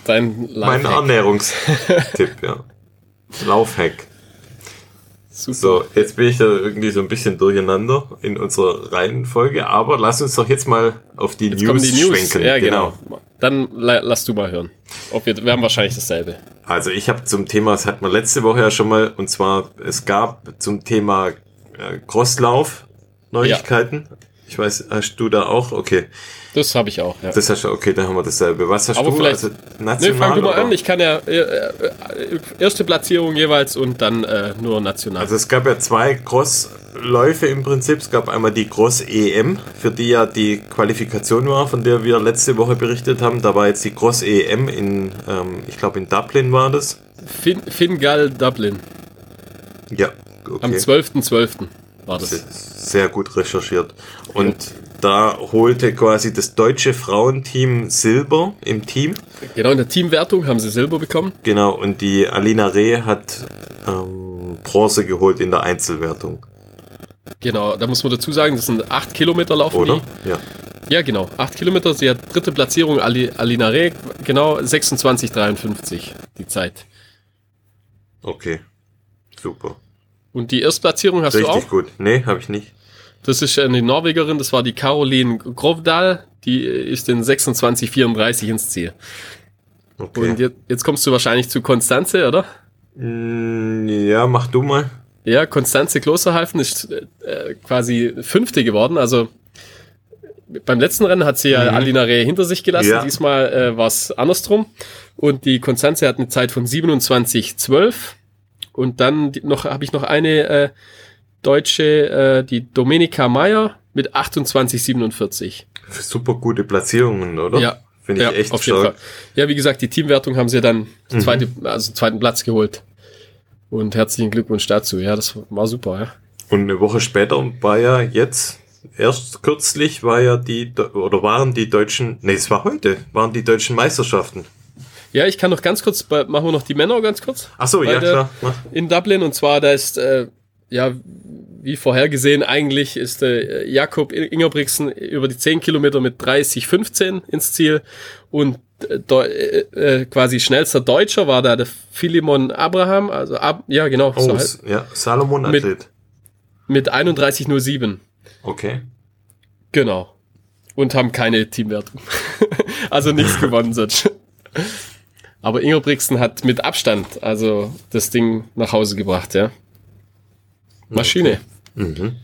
Dein mein Ernährungstipp, ja. Laufhack. Super. So, jetzt bin ich da irgendwie so ein bisschen durcheinander in unserer Reihenfolge, aber lass uns doch jetzt mal auf die, jetzt News, die News schwenken. Ja, genau. genau. Dann lass du mal hören. Ob wir, wir haben wahrscheinlich dasselbe. Also ich habe zum Thema, das hatten wir letzte Woche ja schon mal, und zwar, es gab zum Thema äh, Crosslauf Neuigkeiten? Ja. Ich weiß, hast du da auch? Okay. Das habe ich auch, ja. Das hast du, okay, dann haben wir dasselbe. Was hast Aber du? Vielleicht, also national? Nee, fang du mal oder? an. Ich kann ja äh, äh, erste Platzierung jeweils und dann äh, nur national. Also es gab ja zwei Crossläufe im Prinzip. Es gab einmal die Cross EM, für die ja die Qualifikation war, von der wir letzte Woche berichtet haben. Da war jetzt die Cross EM in, ähm, ich glaube in Dublin war das. Fin Fingal Dublin. Ja, okay. Am 12.12. .12 war das. Sehr gut recherchiert. Und ja. da holte quasi das deutsche Frauenteam Silber im Team. Genau, in der Teamwertung haben sie Silber bekommen. Genau, und die Alina Reh hat ähm, Bronze geholt in der Einzelwertung. Genau, da muss man dazu sagen, das sind acht Kilometer laufen Oder? Die. Ja. Ja, genau. Acht Kilometer. Sie hat dritte Platzierung, Ali, Alina Reh, genau 26,53 die Zeit. Okay. Super. Und die Erstplatzierung hast Richtig du auch? Richtig gut. Nee, habe ich nicht. Das ist eine Norwegerin, das war die Caroline Grovdal, die ist in 26,34 ins Ziel. Okay. Und jetzt, jetzt kommst du wahrscheinlich zu Konstanze, oder? Mm, ja, mach du mal. Ja, Konstanze Klosterhalfen ist äh, quasi Fünfte geworden. Also beim letzten Rennen hat sie ja mhm. Alina Reh hinter sich gelassen. Ja. Diesmal äh, war es andersrum. Und die Konstanze hat eine Zeit von 27,12. Und dann noch habe ich noch eine äh, Deutsche, äh, die Domenica Meyer mit 28,47. Super gute Platzierungen, oder? Ja. Finde ich ja, echt auf jeden Fall. Ja, wie gesagt, die Teamwertung haben sie dann mhm. zweite, also zweiten Platz geholt. Und herzlichen Glückwunsch dazu. Ja, das war super, ja. Und eine Woche später war ja jetzt, erst kürzlich war ja die, oder waren die deutschen, nee, es war heute, waren die deutschen Meisterschaften. Ja, ich kann noch ganz kurz, machen wir noch die Männer ganz kurz. Ach so, ja, klar. In Dublin und zwar, da ist, äh, ja, wie vorhergesehen, eigentlich ist äh, Jakob Ingerbrigtsen über die 10 Kilometer mit 30,15 ins Ziel und äh, äh, quasi schnellster Deutscher war da der Philemon Abraham, also ab, ja genau. Oh, so halt. ja, Salomon Athlet. Mit, mit 31,07. Okay. Genau. Und haben keine Teamwertung. also nichts gewonnen, sonst. Aber Ingebrigtsen hat mit Abstand also das Ding nach Hause gebracht, ja. Maschine. Okay. Mhm.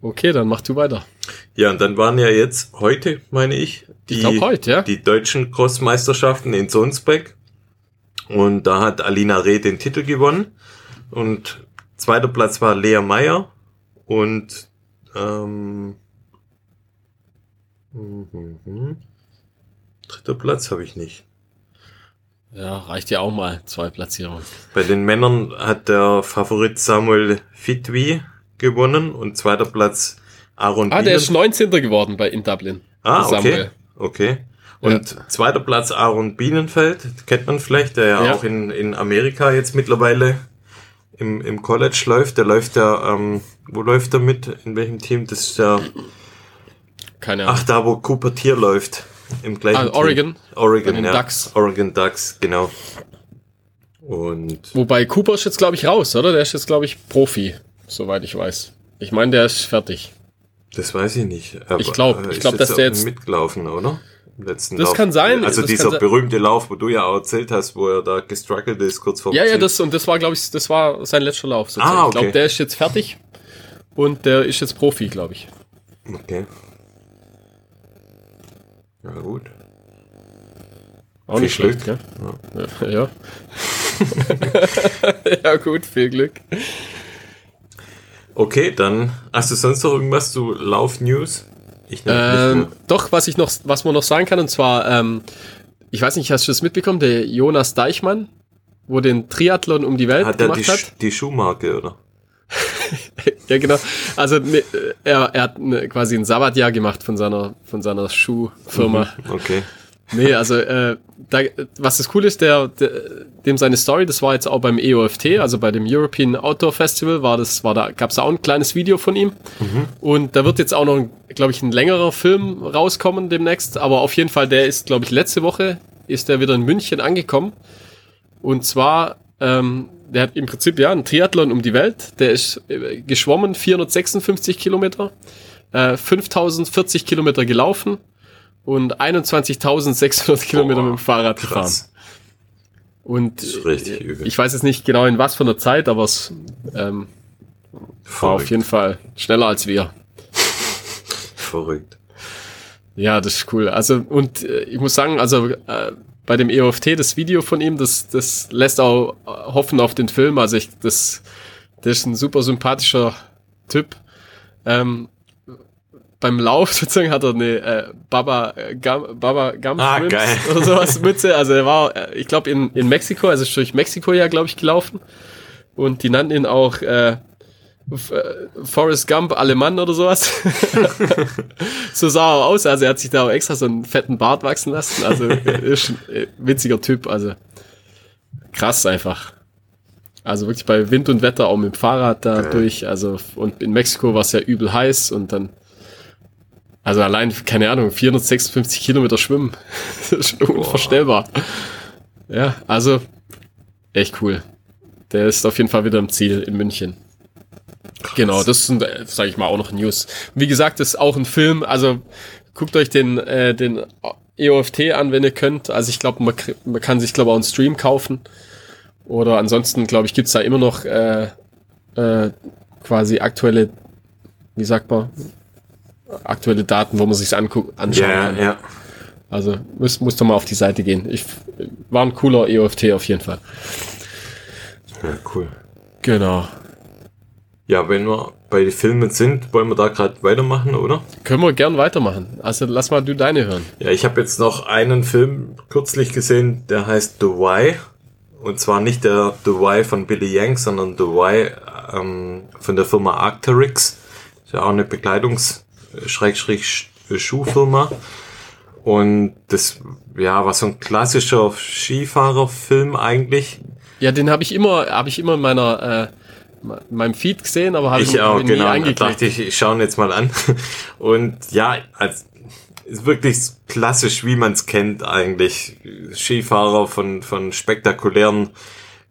Okay, dann mach du weiter. Ja, und dann waren ja jetzt heute, meine ich, die, Ich heute, ja. die deutschen Crossmeisterschaften in Sonsbeck. Und da hat Alina Reh den Titel gewonnen. Und zweiter Platz war Lea Meyer. Und ähm, mhm. dritter Platz habe ich nicht. Ja, reicht ja auch mal. Zwei Platzierungen. Bei den Männern hat der Favorit Samuel Fitwi gewonnen und zweiter Platz Aaron Ah, der Bielen. ist 19. geworden bei in Dublin. Ah, okay. Okay. Und zweiter Platz Aaron Bienenfeld, kennt man vielleicht, der ja, Ja. auch in, in Amerika jetzt mittlerweile im, im College läuft. Der läuft ja, ähm, wo läuft er mit? In welchem Team? Das ist ja, Keine Ahnung. ach, da wo Cooper Tier läuft. Im gleichen Ah, Team. Oregon. Oregon, Bei den ja. Ducks. Oregon Ducks, genau. Und Wobei Cooper ist jetzt, glaube ich, raus, oder? Der ist jetzt, glaube ich, Profi, soweit ich weiß. Ich meine, der ist fertig. das weiß ich nicht. Aber, Ich glaub- äh, ich ist glaub, dass der jetzt- mitgelaufen, oder? Letzten Das Lauf. kann sein, Also dieser berühmte Lauf, wo du ja auch erzählt hast, wo er da gestruggelt ist, kurz vor Ja, ja, das, und das war, glaube ich, das war sein letzter Lauf. sozusagen. Ah, Ich glaube, okay. der ist jetzt fertig und der ist jetzt Profi, glaube ich. Okay. Ja, gut. Auch Viel nicht schlecht, Glück. gell? Ja. Ja. ja, gut, viel Glück. Okay, dann hast du sonst noch irgendwas zu Lauf-News? Ähm, doch, was ich noch, was man noch sagen kann, und zwar, ähm, ich weiß nicht, hast du das mitbekommen, der Jonas Deichmann, wo den Triathlon um die Welt Hat er die, gemacht hat? Die Schuhmarke, oder? Ja, genau. Also ne, er, er hat ne, quasi ein Sabbatjahr gemacht von seiner, von seiner Schuhfirma. Okay. Nee, also äh, da, was das cool ist, der, der, dem seine Story, das war jetzt auch beim EOFT, also bei dem European Outdoor Festival, war das, war da, gab es auch ein kleines Video von ihm. Und da wird jetzt auch noch, glaube ich, ein längerer Film rauskommen demnächst. Aber auf jeden Fall, der ist, glaube ich, letzte Woche ist der wieder in München angekommen. Und zwar, ähm, der hat im Prinzip ja einen Triathlon um die Welt. Der ist äh, geschwommen, 456 Kilometer, äh, 5040 Kilometer gelaufen und 21.600 Kilometer mit dem Fahrrad gefahren. Krass. Und Das ist richtig übel. ich weiß jetzt nicht genau in was für einer Zeit, aber es ähm, war auf jeden Fall schneller als wir. Verrückt. Ja, das ist cool. Also, und äh, ich muss sagen, also äh, bei dem EOFT, das Video von ihm, das, das lässt auch hoffen auf den Film. Also ich, das, das ist ein super sympathischer Typ. Ähm, beim Lauf sozusagen hat er eine äh, Baba äh, Gum, Baba Gum Ah, geil. oder sowas Mütze. Also er war, äh, ich glaube in, in Mexiko, also ist durch Mexiko ja, glaube ich, gelaufen. Und die nannten ihn auch äh, Forrest Gump Alemann oder sowas. so sah er aus. Also er hat sich da auch extra so einen fetten Bart wachsen lassen. Also äh, ist ein äh, witziger Typ. Also krass einfach. Also wirklich bei Wind und Wetter auch mit dem Fahrrad da Geil. durch. Also und in Mexiko war es ja übel heiß und dann also allein, keine Ahnung, 456 Kilometer schwimmen. das ist unvorstellbar. Ja, also echt cool. Der ist auf jeden Fall wieder im Ziel in München. Genau, das sind, sage ich mal, auch noch News. Wie gesagt, das ist auch ein Film. Also guckt euch den, äh, den EOFT an, wenn ihr könnt. Also ich glaube, man, man kann sich, glaube ich, auch einen Stream kaufen. Oder ansonsten, glaube ich, gibt's da immer noch äh, äh, quasi aktuelle, wie sagt man, aktuelle Daten, wo man sich angucken, anschauen Ja, kann. ja. Also muss, muss doch mal auf die Seite gehen. Ich war ein cooler EOFT auf jeden Fall. Ja, cool. Genau. Ja, wenn wir bei den Filmen sind, wollen wir da gerade weitermachen, oder? Können wir gern weitermachen. Also lass mal du deine hören. Ja, ich habe jetzt noch einen Film kürzlich gesehen, der heißt The Why. Und zwar nicht der The Why von Billy Yang, sondern The Why ähm, von der Firma Arcteryx. Ist ja auch eine Bekleidungs-Schuhfirma. Und das, ja, war so ein klassischer Skifahrerfilm eigentlich. Ja, den habe ich immer, habe ich immer in meiner, äh, in meinem Feed gesehen, aber habe Ich auch, nie genau. Eingeklickt. dachte ich, ich schaue ihn jetzt mal an. Und ja, als, ist wirklich klassisch, wie man es kennt eigentlich. Skifahrer von, von spektakulären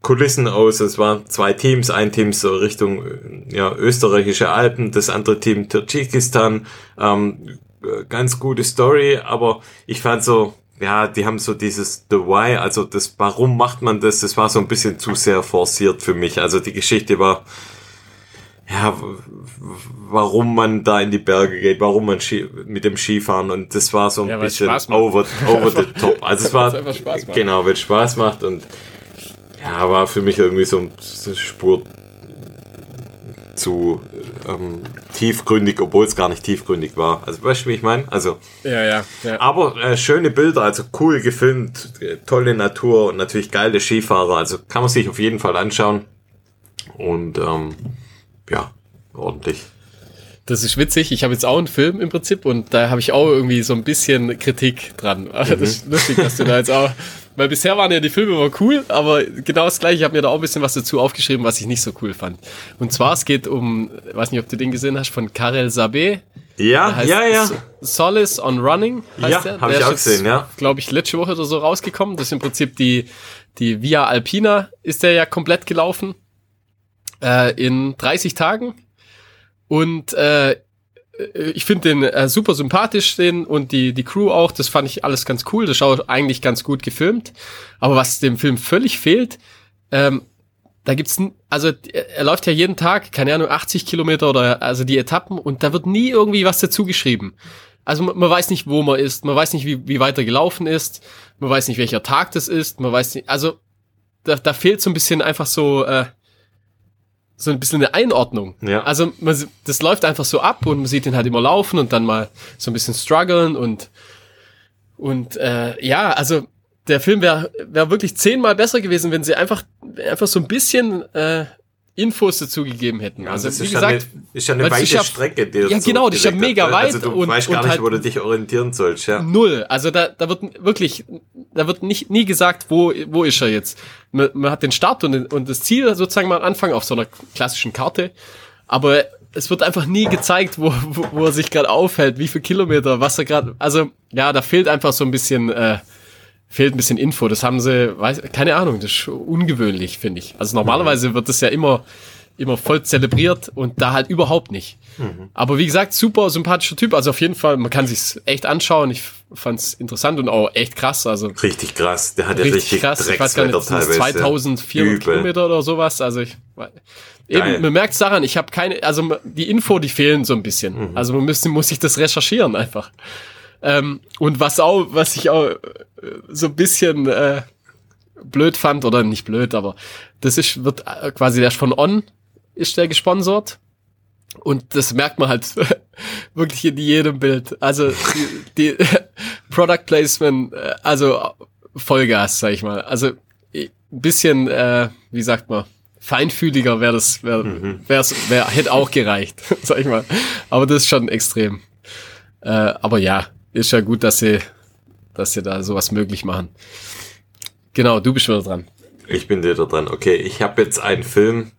Kulissen aus. Es waren zwei Teams, ein Team so Richtung äh, ja, österreichische Alpen, das andere Team Tadschikistan. Ähm, äh, ganz gute Story, aber ich fand so, ja, die haben so dieses The Why, also das Warum macht man das, das war so ein bisschen zu sehr forciert für mich. Also die Geschichte war ja, warum man da in die Berge geht, warum man Ski, mit dem Skifahren und das war so ein ja, bisschen over, over the top. Also es war, genau, weil es Spaß macht und ja, war für mich irgendwie so eine Spur zu ähm, tiefgründig, obwohl es gar nicht tiefgründig war. Also weißt du, wie ich meine? Also, ja, ja, ja. Aber äh, schöne Bilder, also cool gefilmt, äh, tolle Natur und natürlich geile Skifahrer. Also kann man sich auf jeden Fall anschauen. Und ähm, ja, ordentlich. Das ist witzig. Ich habe jetzt auch einen Film im Prinzip und da habe ich auch irgendwie so ein bisschen Kritik dran. Mhm. Das ist lustig, dass du da jetzt auch. Weil bisher waren ja die Filme immer cool, aber genau das gleiche. Ich habe mir da auch ein bisschen was dazu aufgeschrieben, was ich nicht so cool fand. Und zwar, es geht um, weiß nicht, ob du den gesehen hast, von Karel Sabé. Ja, ja, ja. Solace on Running heißt ja, habe ich auch gesehen, ja. Glaube ich, letzte Woche oder so rausgekommen. Das ist im Prinzip die, die Via Alpina ist der ja komplett gelaufen äh, in 30 Tagen. Und äh, ich finde den äh, super sympathisch, den und die, die Crew auch. Das fand ich alles ganz cool. Das schaut eigentlich ganz gut gefilmt. Aber was dem Film völlig fehlt, ähm, da gibt's, also er läuft ja jeden Tag, keine Ahnung, 80 Kilometer oder also die Etappen und da wird nie irgendwie was dazu geschrieben. Also man, man weiß nicht, wo man ist, man weiß nicht, wie, wie weit er gelaufen ist, man weiß nicht, welcher Tag das ist, man weiß nicht, also da, da fehlt so ein bisschen einfach so, äh, so ein bisschen eine Einordnung. Ja. Also man, das läuft einfach so ab und man sieht ihn halt immer laufen und dann mal so ein bisschen strugglen und und äh, ja, also der Film wäre wär wirklich zehnmal besser gewesen, wenn sie einfach einfach so ein bisschen äh, Infos dazu gegeben hätten. Ja, also das wie ist, gesagt, ja eine, ist ja eine weite Strecke, die Ja, genau, die ist ja mega hat, weit. Also du und, weißt gar nicht, halt wo du dich orientieren sollst, ja. Null. Also da, da wird wirklich, da wird nicht, nie gesagt, wo, wo ist er jetzt. Man, man hat den Start und, und das Ziel sozusagen mal am Anfang auf so einer klassischen Karte. Aber es wird einfach nie gezeigt, wo, wo, wo er sich gerade aufhält, wie viel Kilometer, was er gerade, also ja, da fehlt einfach so ein bisschen, äh, fehlt ein bisschen Info. Das haben sie, weiß, keine Ahnung, das ist ungewöhnlich, finde ich. Also normalerweise wird das ja immer, immer voll zelebriert und da halt überhaupt nicht. Mhm. Aber wie gesagt, super sympathischer Typ. Also auf jeden Fall, man kann sich's echt anschauen. Ich fand's interessant und auch echt krass. Also richtig krass. Der hat ja richtig, richtig krass. Ich weiß gar nicht, 2400 Kilometer oder sowas. Also ich eben, man merkt's daran. Ich habe keine, also die Info, die fehlen so ein bisschen. Mhm. Also man müsste, muss sich das recherchieren einfach. Ähm, und was auch, was ich auch äh, so ein bisschen äh, blöd fand, oder nicht blöd, aber das ist, wird äh, quasi der von On ist der gesponsert. Und das merkt man halt wirklich in jedem Bild. Also die, die Product Placement, äh, also Vollgas, sag ich mal. Also ein bisschen, äh, wie sagt man, feinfühliger wäre das, wäre, mhm. wär, hätte auch gereicht, sag ich mal. Aber das ist schon extrem. Äh, aber ja, ist ja gut, dass sie, dass sie da sowas möglich machen. Genau, du bist wieder dran. Ich bin wieder dran. Okay, ich habe jetzt einen Film.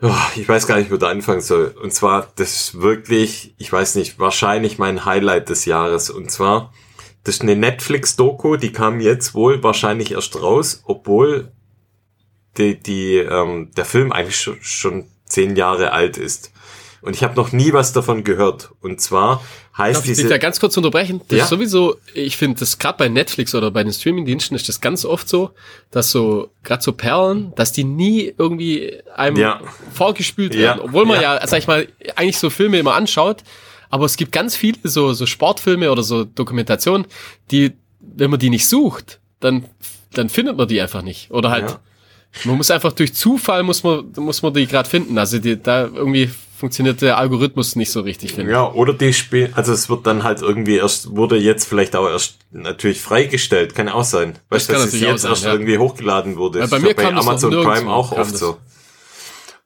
Oh, ich weiß gar nicht, wo da anfangen soll. Und zwar, das ist wirklich, ich weiß nicht, wahrscheinlich mein Highlight des Jahres. Und zwar, das ist eine Netflix-Doku, die kam jetzt wohl wahrscheinlich erst raus, obwohl die, die, ähm, der Film eigentlich schon, schon zehn Jahre alt ist. Und ich habe noch nie was davon gehört. Und zwar heißt Darf diese... Ich da ganz kurz unterbrechen? Das ja? ist sowieso, ich finde das gerade bei Netflix oder bei den Streamingdiensten ist das ganz oft so, dass so, gerade so Perlen, dass die nie irgendwie einem ja. vorgespült werden. Ja. Obwohl man ja. ja, sag ich mal, eigentlich so Filme immer anschaut. Aber es gibt ganz viele so, so Sportfilme oder so Dokumentationen, die, wenn man die nicht sucht, dann, dann findet man die einfach nicht. Oder halt, man muss einfach durch Zufall muss man, muss man die gerade finden. Also die, da irgendwie funktioniert der Algorithmus nicht so richtig, finde Ja, oder die Spiel, also es wird dann halt irgendwie erst, wurde jetzt vielleicht auch erst natürlich freigestellt, kann auch sein. Weißt du, dass es jetzt sein, erst ja. irgendwie hochgeladen wurde. Ja, bei mir kam bei Amazon Prime auch oft das. so.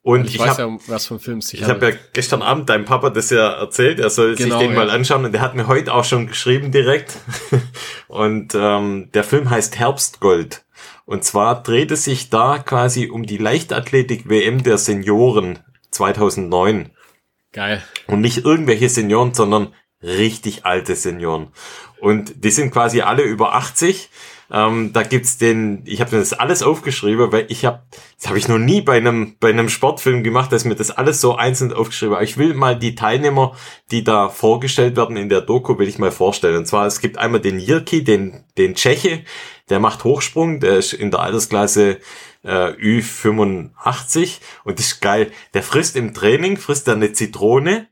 Und ich, ich weiß hab, ja, was von Films ich, ich habe ja gestern Abend deinem Papa das ja erzählt, er soll genau, sich den ja. mal anschauen und der hat mir heute auch schon geschrieben direkt. und ähm, der Film heißt Herbstgold. Und zwar dreht es sich da quasi um die Leichtathletik-WM der Senioren 2009. Geil. Und nicht irgendwelche Senioren, sondern richtig alte Senioren. Und die sind quasi alle über 80. Ähm, da gibt's den, ich habe mir das alles aufgeschrieben, weil ich habe, das habe ich noch nie bei einem bei einem Sportfilm gemacht, dass mir das alles so einzeln aufgeschrieben. Aber ich will mal die Teilnehmer, die da vorgestellt werden in der Doku, will ich mal vorstellen. Und zwar es gibt einmal den Jirki, den den Tscheche, der macht Hochsprung, der ist in der Altersklasse äh, Ü85 und das ist geil. Der frisst im Training, frisst er eine Zitrone,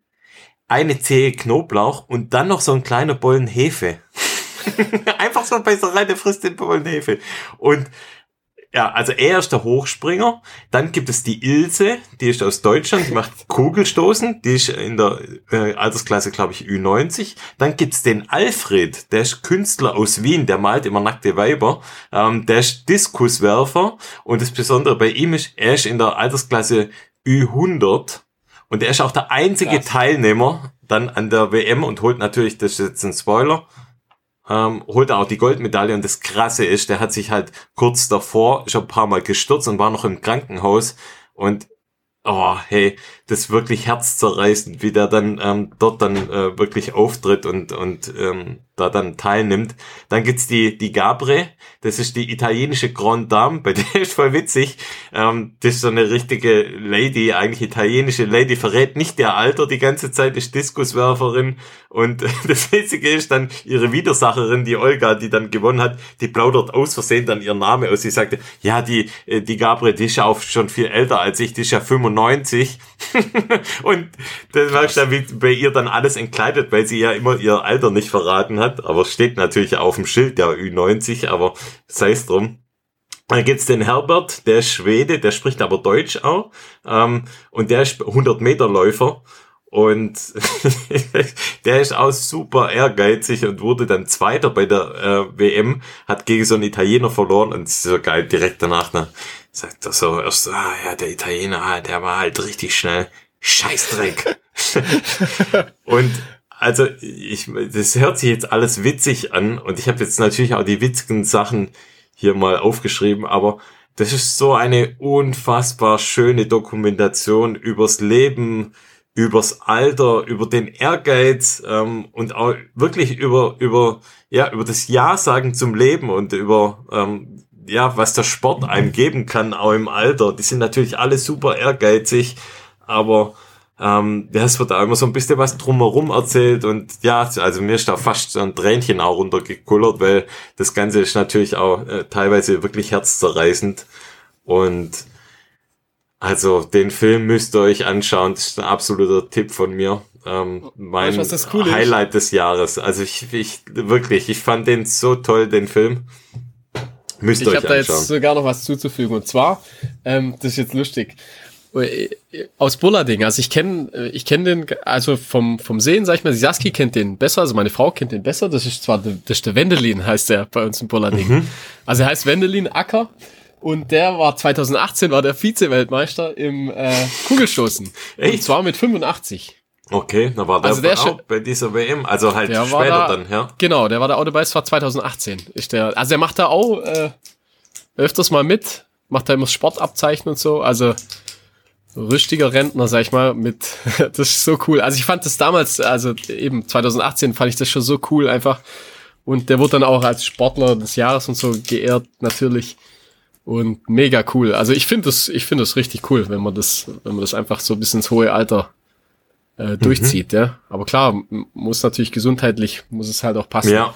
eine Zehe Knoblauch und dann noch so ein kleiner Bollen Hefe. Einfach so bei so rein, der frisst den Bollen Hefe. Und ja, also er ist der Hochspringer. Dann gibt es die Ilse, die ist aus Deutschland, die macht Kugelstoßen, die ist in der äh, Altersklasse, glaube ich, Ü90. Dann gibt's den Alfred, der ist Künstler aus Wien, der malt immer nackte Weiber. Ähm, der ist Diskuswerfer und das Besondere bei ihm ist, er ist in der Altersklasse Ü100 und er ist auch der einzige Krass. Teilnehmer dann an der WM und holt natürlich, das ist jetzt ein Spoiler, ähm, er auch die Goldmedaille und das Krasse ist, der hat sich halt kurz davor schon ein paar Mal gestürzt und war noch im Krankenhaus. Und oh, hey, das wirklich herzzerreißend, wie der dann ähm, dort dann äh, wirklich auftritt und, und ähm, da dann teilnimmt. Dann gibt's die, die Gabre, das ist die italienische Grand Dame, bei der ist voll witzig. Ähm, das ist so eine richtige Lady, eigentlich italienische Lady, verrät nicht der Alter die ganze Zeit, ist Diskuswerferin und das Witzige ist dann ihre Widersacherin, die Olga, die dann gewonnen hat, die plaudert aus Versehen dann ihren Namen aus. Sie sagte, ja, die, äh, die Gabre, die ist ja auch schon viel älter als ich, die ist ja 95 und das merkst du, wie bei ihr dann alles entkleidet, weil sie ja immer ihr Alter nicht verraten hat. Aber steht natürlich auf dem Schild der Ü90, aber sei es drum. Dann gibt's den Herbert, der ist Schwede, der spricht aber Deutsch auch. Ähm, und der ist 100 Meter Läufer. Und der ist auch super ehrgeizig und wurde dann Zweiter bei der äh, WM, hat gegen so einen Italiener verloren und so geil direkt danach, ne, sagt er so erst, ah ja, der Italiener, ah, der war halt richtig schnell. Scheißdreck. und also ich, das hört sich jetzt alles witzig an und ich habe jetzt natürlich auch die witzigen Sachen hier mal aufgeschrieben, aber das ist so eine unfassbar schöne Dokumentation übers Leben, übers Alter, über den Ehrgeiz ähm, und auch wirklich über über ja über das Ja sagen zum Leben und über ähm, ja was der Sport einem geben kann, auch im Alter. Die sind natürlich alle super ehrgeizig aber ähm, ja, es wird da immer so ein bisschen was drumherum erzählt und ja, also mir ist da fast ein Tränchen auch runtergekullert, weil das Ganze ist natürlich auch äh, teilweise wirklich herzzerreißend und also den Film müsst ihr euch anschauen, das ist ein absoluter Tipp von mir. Ähm, mein weißt, cool Highlight ist? des Jahres. Also ich, ich wirklich, ich fand den so toll, den Film. Müsst ihr euch anschauen. Ich habe da jetzt sogar noch was zuzufügen und zwar, ähm, das ist jetzt lustig aus Bullarding. Also ich kenne ich kenn den, also vom, vom Sehen, sag ich mal, Saski kennt den besser, also meine Frau kennt den besser. Das ist zwar, das ist der Wendelin, heißt der bei uns in Bullarding. Mhm. Also er heißt Wendelin Acker und der war 2018 war der Vize-Weltmeister im äh, Kugelstoßen. Echt? Und zwar mit 85. Okay, da war der, also der auch bei dieser WM, also halt später da, dann, ja. Genau, der war da auch dabei, es war 2018. Ist der, also er macht da auch äh, öfters mal mit, macht da immer Sportabzeichen und so, also richtiger Rentner, sag ich mal, mit, das ist so cool. Also ich fand das damals, also eben 2018 fand ich das schon so cool einfach. Und der wurde dann auch als Sportler des Jahres und so geehrt, natürlich. Und mega cool. Also ich finde das, ich finde das richtig cool, wenn man das, wenn man das einfach so bis ins hohe Alter äh, durchzieht, mhm. ja. Aber klar, muss natürlich gesundheitlich, muss es halt auch passen. Ja.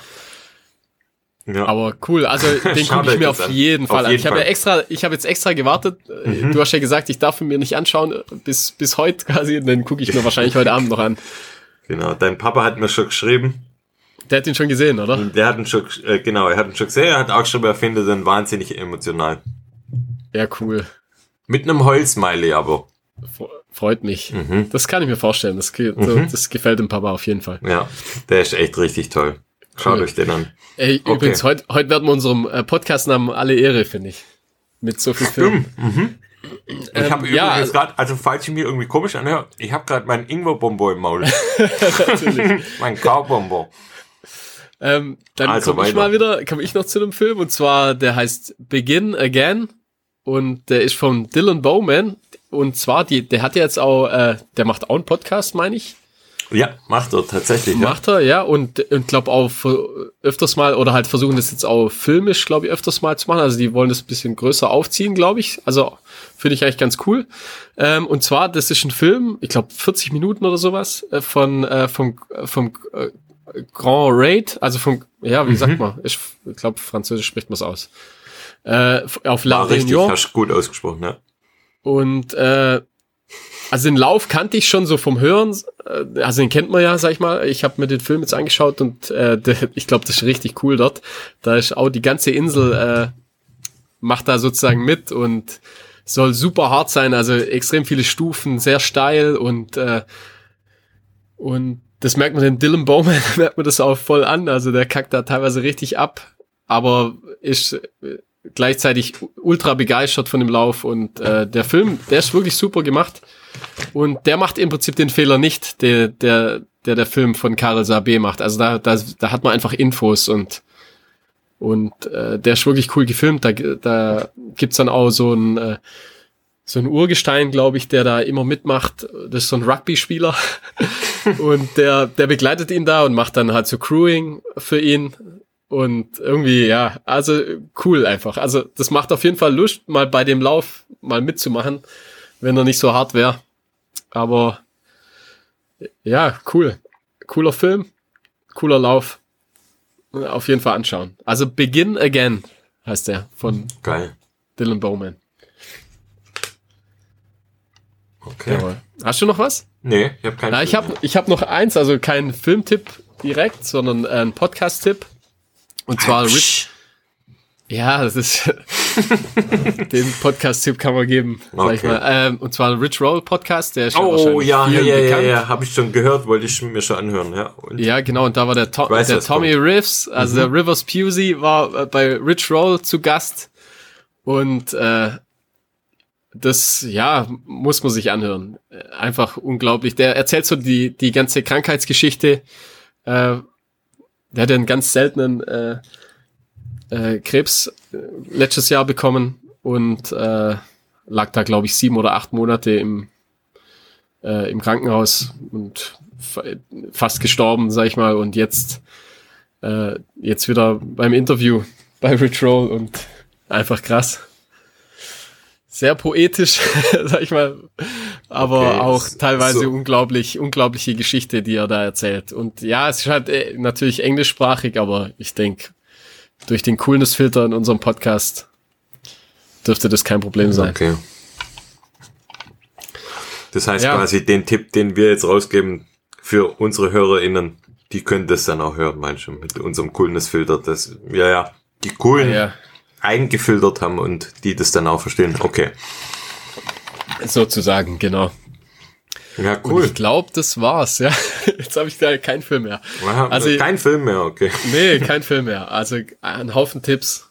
Ja. Aber cool, also den gucke ich mir auf jeden Fall auf an. ich habe ja extra, ich habe jetzt extra gewartet. Mhm. Du hast ja gesagt, ich darf ihn mir nicht anschauen bis bis heute quasi. Den gucke ich mir wahrscheinlich heute Abend noch an. Genau, dein Papa hat mir schon geschrieben. Der hat ihn schon gesehen, oder? Der hat ihn schon, äh, genau, er hat ihn schon gesehen. Er hat auch schon, er findet den wahnsinnig emotional. Ja, cool. Mit einem Heulsmiley aber. Freut mich. Mhm. Das kann ich mir vorstellen. Das, mhm. das gefällt dem Papa auf jeden Fall. Ja, der ist echt richtig toll. Schaut cool. euch den an. Ey, okay. übrigens, heute heut werden wir unserem äh, Podcast-Namen alle Ehre, finde ich. Mit so viel Film. Mhm. Ich ähm, habe ja, übrigens gerade, also falls ich mir irgendwie komisch anhöre, ich habe gerade meinen Ingwer-Bombo im Maul. mein Kaubombo. Ähm, dann also komme ich mal wieder, komme ich noch zu einem Film und zwar der heißt Begin Again und der ist von Dylan Bowman und zwar die, der hat jetzt auch, äh, der macht auch einen Podcast, meine ich. Ja, macht er tatsächlich. Macht er, ja, und, und glaube auch öfters mal, oder halt versuchen das jetzt auch filmisch, glaube ich, öfters mal zu machen. Also die wollen das ein bisschen größer aufziehen, glaube ich. Also finde ich eigentlich ganz cool. Ähm, und zwar, das ist ein Film, ich glaube 40 Minuten oder sowas, äh, von äh, vom, vom äh, Grand Raid, also vom, ja, wie mhm. sagt man? Ich, glaube, Französisch spricht man es aus. Äh, auf La War richtig, hast gut ausgesprochen, ja. Und äh, also den Lauf kannte ich schon so vom Hören, äh, also den kennt man ja, sag ich mal. Ich habe mir den Film jetzt angeschaut und äh, der, ich glaube, das ist richtig cool dort. Da ist auch die ganze Insel äh, macht da sozusagen mit und soll super hart sein, also extrem viele Stufen, sehr steil und äh, und das merkt man den Dylan Bowman, merkt man das auch voll an. Also der kackt da teilweise richtig ab, aber ist äh, gleichzeitig ultra begeistert von dem Lauf und äh, der Film, der ist wirklich super gemacht und der macht im Prinzip den Fehler nicht, der der der, der Film von Karel Sabé macht. Also da, da da hat man einfach Infos und und äh, der ist wirklich cool gefilmt. Da, da gibt's dann auch so ein äh, so ein Urgestein, glaube ich, der da immer mitmacht. Das ist so ein Rugby-Spieler. und der, der begleitet ihn da und macht dann halt so Crewing für ihn. Und irgendwie, ja, also cool einfach. Also das macht auf jeden Fall Lust, mal bei dem Lauf mal mitzumachen, wenn er nicht so hart wäre. Aber ja, cool. Cooler Film, cooler Lauf. Auf jeden Fall anschauen. Also Begin Again heißt der von Geil. Dylan Bowman. Okay. Jawohl. Hast du noch was? Nee, ich habe keinen. Na, ich habe ich hab noch eins, also kein Filmtipp direkt, sondern ein Podcast-Tipp. Und zwar Rich. Ja, das ist den Podcast-Tipp kann man geben, sag okay. ich mal. Ähm, und zwar Rich Roll Podcast, der ist oh, ja, ja, ja, ja, ja, habe ich schon gehört, wollte ich mir schon anhören, ja. Und ja, genau. Und da war der, to weiß, der Tommy kommt. Riffs, also mhm. der Rivers Pusey, war äh, bei Rich Roll zu Gast und äh, das, ja, muss man sich anhören. Einfach unglaublich. Der erzählt so die, die ganze Krankheitsgeschichte. Äh, der hat einen ganz seltenen äh, äh, Krebs äh, letztes Jahr bekommen und äh, lag da, glaube ich, sieben oder acht Monate im, äh, im Krankenhaus und fast gestorben, sag ich mal. Und jetzt, äh, jetzt wieder beim Interview bei Rich und einfach krass sehr poetisch, sag ich mal, aber okay, auch teilweise so. unglaublich, unglaubliche Geschichte, die er da erzählt. Und ja, es ist halt äh, natürlich englischsprachig, aber ich denke, durch den Coolness-Filter in unserem Podcast dürfte das kein Problem sein. Okay. Das heißt ja. quasi, den Tipp, den wir jetzt rausgeben für unsere HörerInnen, die können das dann auch hören, meinst du, mit unserem Coolness-Filter. Das, ja, ja, die coolen. Ja, ja eingefiltert haben und die das dann auch verstehen. Okay. Sozusagen, genau. Ja, cool. Und ich glaube, das war's, ja. Jetzt habe ich da keinen Film mehr. Also kein Film mehr, okay. Nee, kein Film mehr. Also ein Haufen Tipps.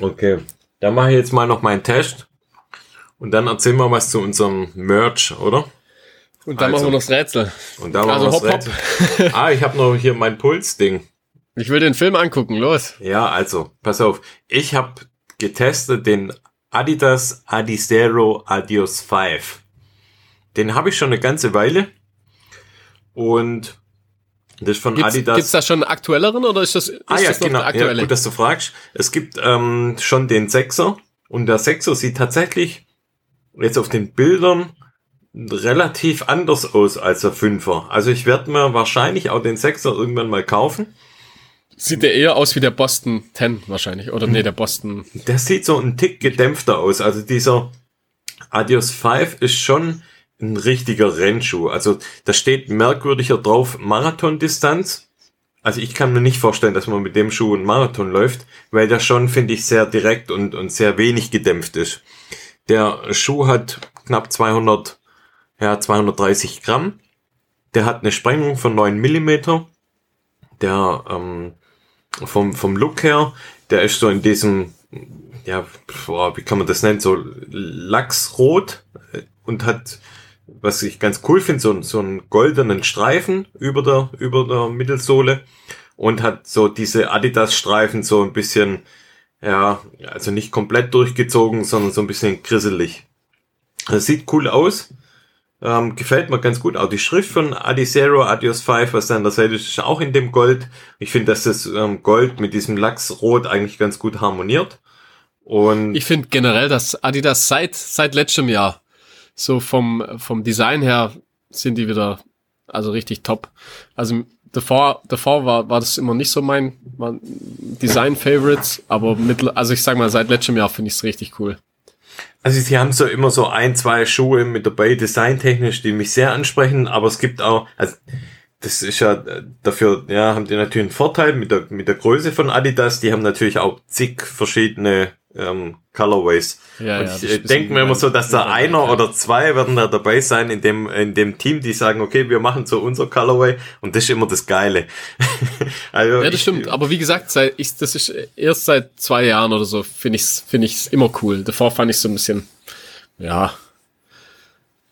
Okay. Dann mache ich jetzt mal noch meinen Test. Und dann erzählen wir was zu unserem Merch, oder? Und dann also, machen wir noch das Rätsel. Und dann also machen wir das Rätsel. ah, ich habe noch hier mein Puls-Ding. Ich will den Film angucken, los. Ja, also, pass auf. Ich habe getestet den Adidas Adizero Adios 5. Den habe ich schon eine ganze Weile. Und das ist von gibt's, Adidas. Gibt's da schon einen aktuelleren oder ist das, ist ah, ja, das genau. Ja, gut, dass du fragst. Es gibt ähm, schon den Sechser und der Sechser sieht tatsächlich jetzt auf den Bildern relativ anders aus als der Fünfer. Also ich werde mir wahrscheinlich auch den Sechser irgendwann mal kaufen. Sieht der eher aus wie der Boston 10 wahrscheinlich. Oder nee, der Boston. Der sieht so ein Tick gedämpfter aus. Also dieser Adios 5 ist schon ein richtiger Rennschuh. Also da steht merkwürdiger drauf Marathondistanz. Also ich kann mir nicht vorstellen, dass man mit dem Schuh einen Marathon läuft, weil der schon, finde ich, sehr direkt und, und sehr wenig gedämpft ist. Der Schuh hat knapp 200, ja, 230 Gramm. Der hat eine Sprengung von 9 Millimeter. Der ähm, vom, vom Look her, der ist so in diesem, ja, wie kann man das nennen, so Lachsrot und hat, was ich ganz cool finde, so, so einen goldenen Streifen über der, über der Mittelsohle und hat so diese Adidas-Streifen so ein bisschen, ja, also nicht komplett durchgezogen, sondern so ein bisschen grisselig. Das sieht cool aus. Ähm, gefällt mir ganz gut. Auch die Schrift von Adizero, Adios 5, was dann der Seite ist, ist auch in dem Gold. Ich finde, dass das ähm, Gold mit diesem Lachsrot eigentlich ganz gut harmoniert. Und ich finde generell, dass Adidas seit, seit letztem Jahr so vom, vom Design her sind die wieder, also richtig top. Also davor, davor war, war das immer nicht so mein, Design-Favorites, aber mit, also ich sag mal, seit letztem Jahr finde ich es richtig cool. Also sie haben so immer so ein, zwei Schuhe mit dabei, designtechnisch, die mich sehr ansprechen, aber es gibt auch, also das ist ja dafür, ja, haben die natürlich einen Vorteil mit der, mit der Größe von Adidas, die haben natürlich auch zig verschiedene ähm, Colorways. Ja, und ja, ich denke mir immer so, dass da einer ja. oder zwei werden da dabei sein in dem, in dem Team, die sagen, okay, wir machen so unser Colorway und das ist immer das Geile. also ja, das ich, stimmt. Aber wie gesagt, seit ich, das ist erst seit zwei Jahren oder so, finde ich es finde ich's immer cool. Davor fand ich so ein bisschen, ja,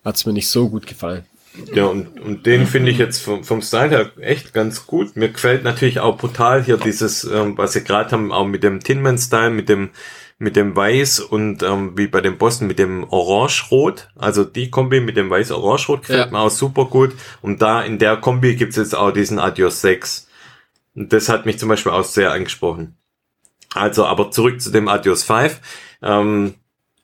hat's mir nicht so gut gefallen. Ja, und, und den finde ich jetzt vom, vom Style her echt ganz gut. Mir gefällt natürlich auch brutal hier dieses, ähm, was sie gerade haben, auch mit dem Tinman-Style, mit dem mit dem Weiß und ähm, wie bei dem Boston mit dem Orange-Rot. Also die Kombi mit dem Weiß-Orange-Rot gefällt ja. mir auch super gut. Und da in der Kombi gibt's jetzt auch diesen Adios 6. Und das hat mich zum Beispiel auch sehr angesprochen. Also, aber zurück zu dem Adios 5. Ähm,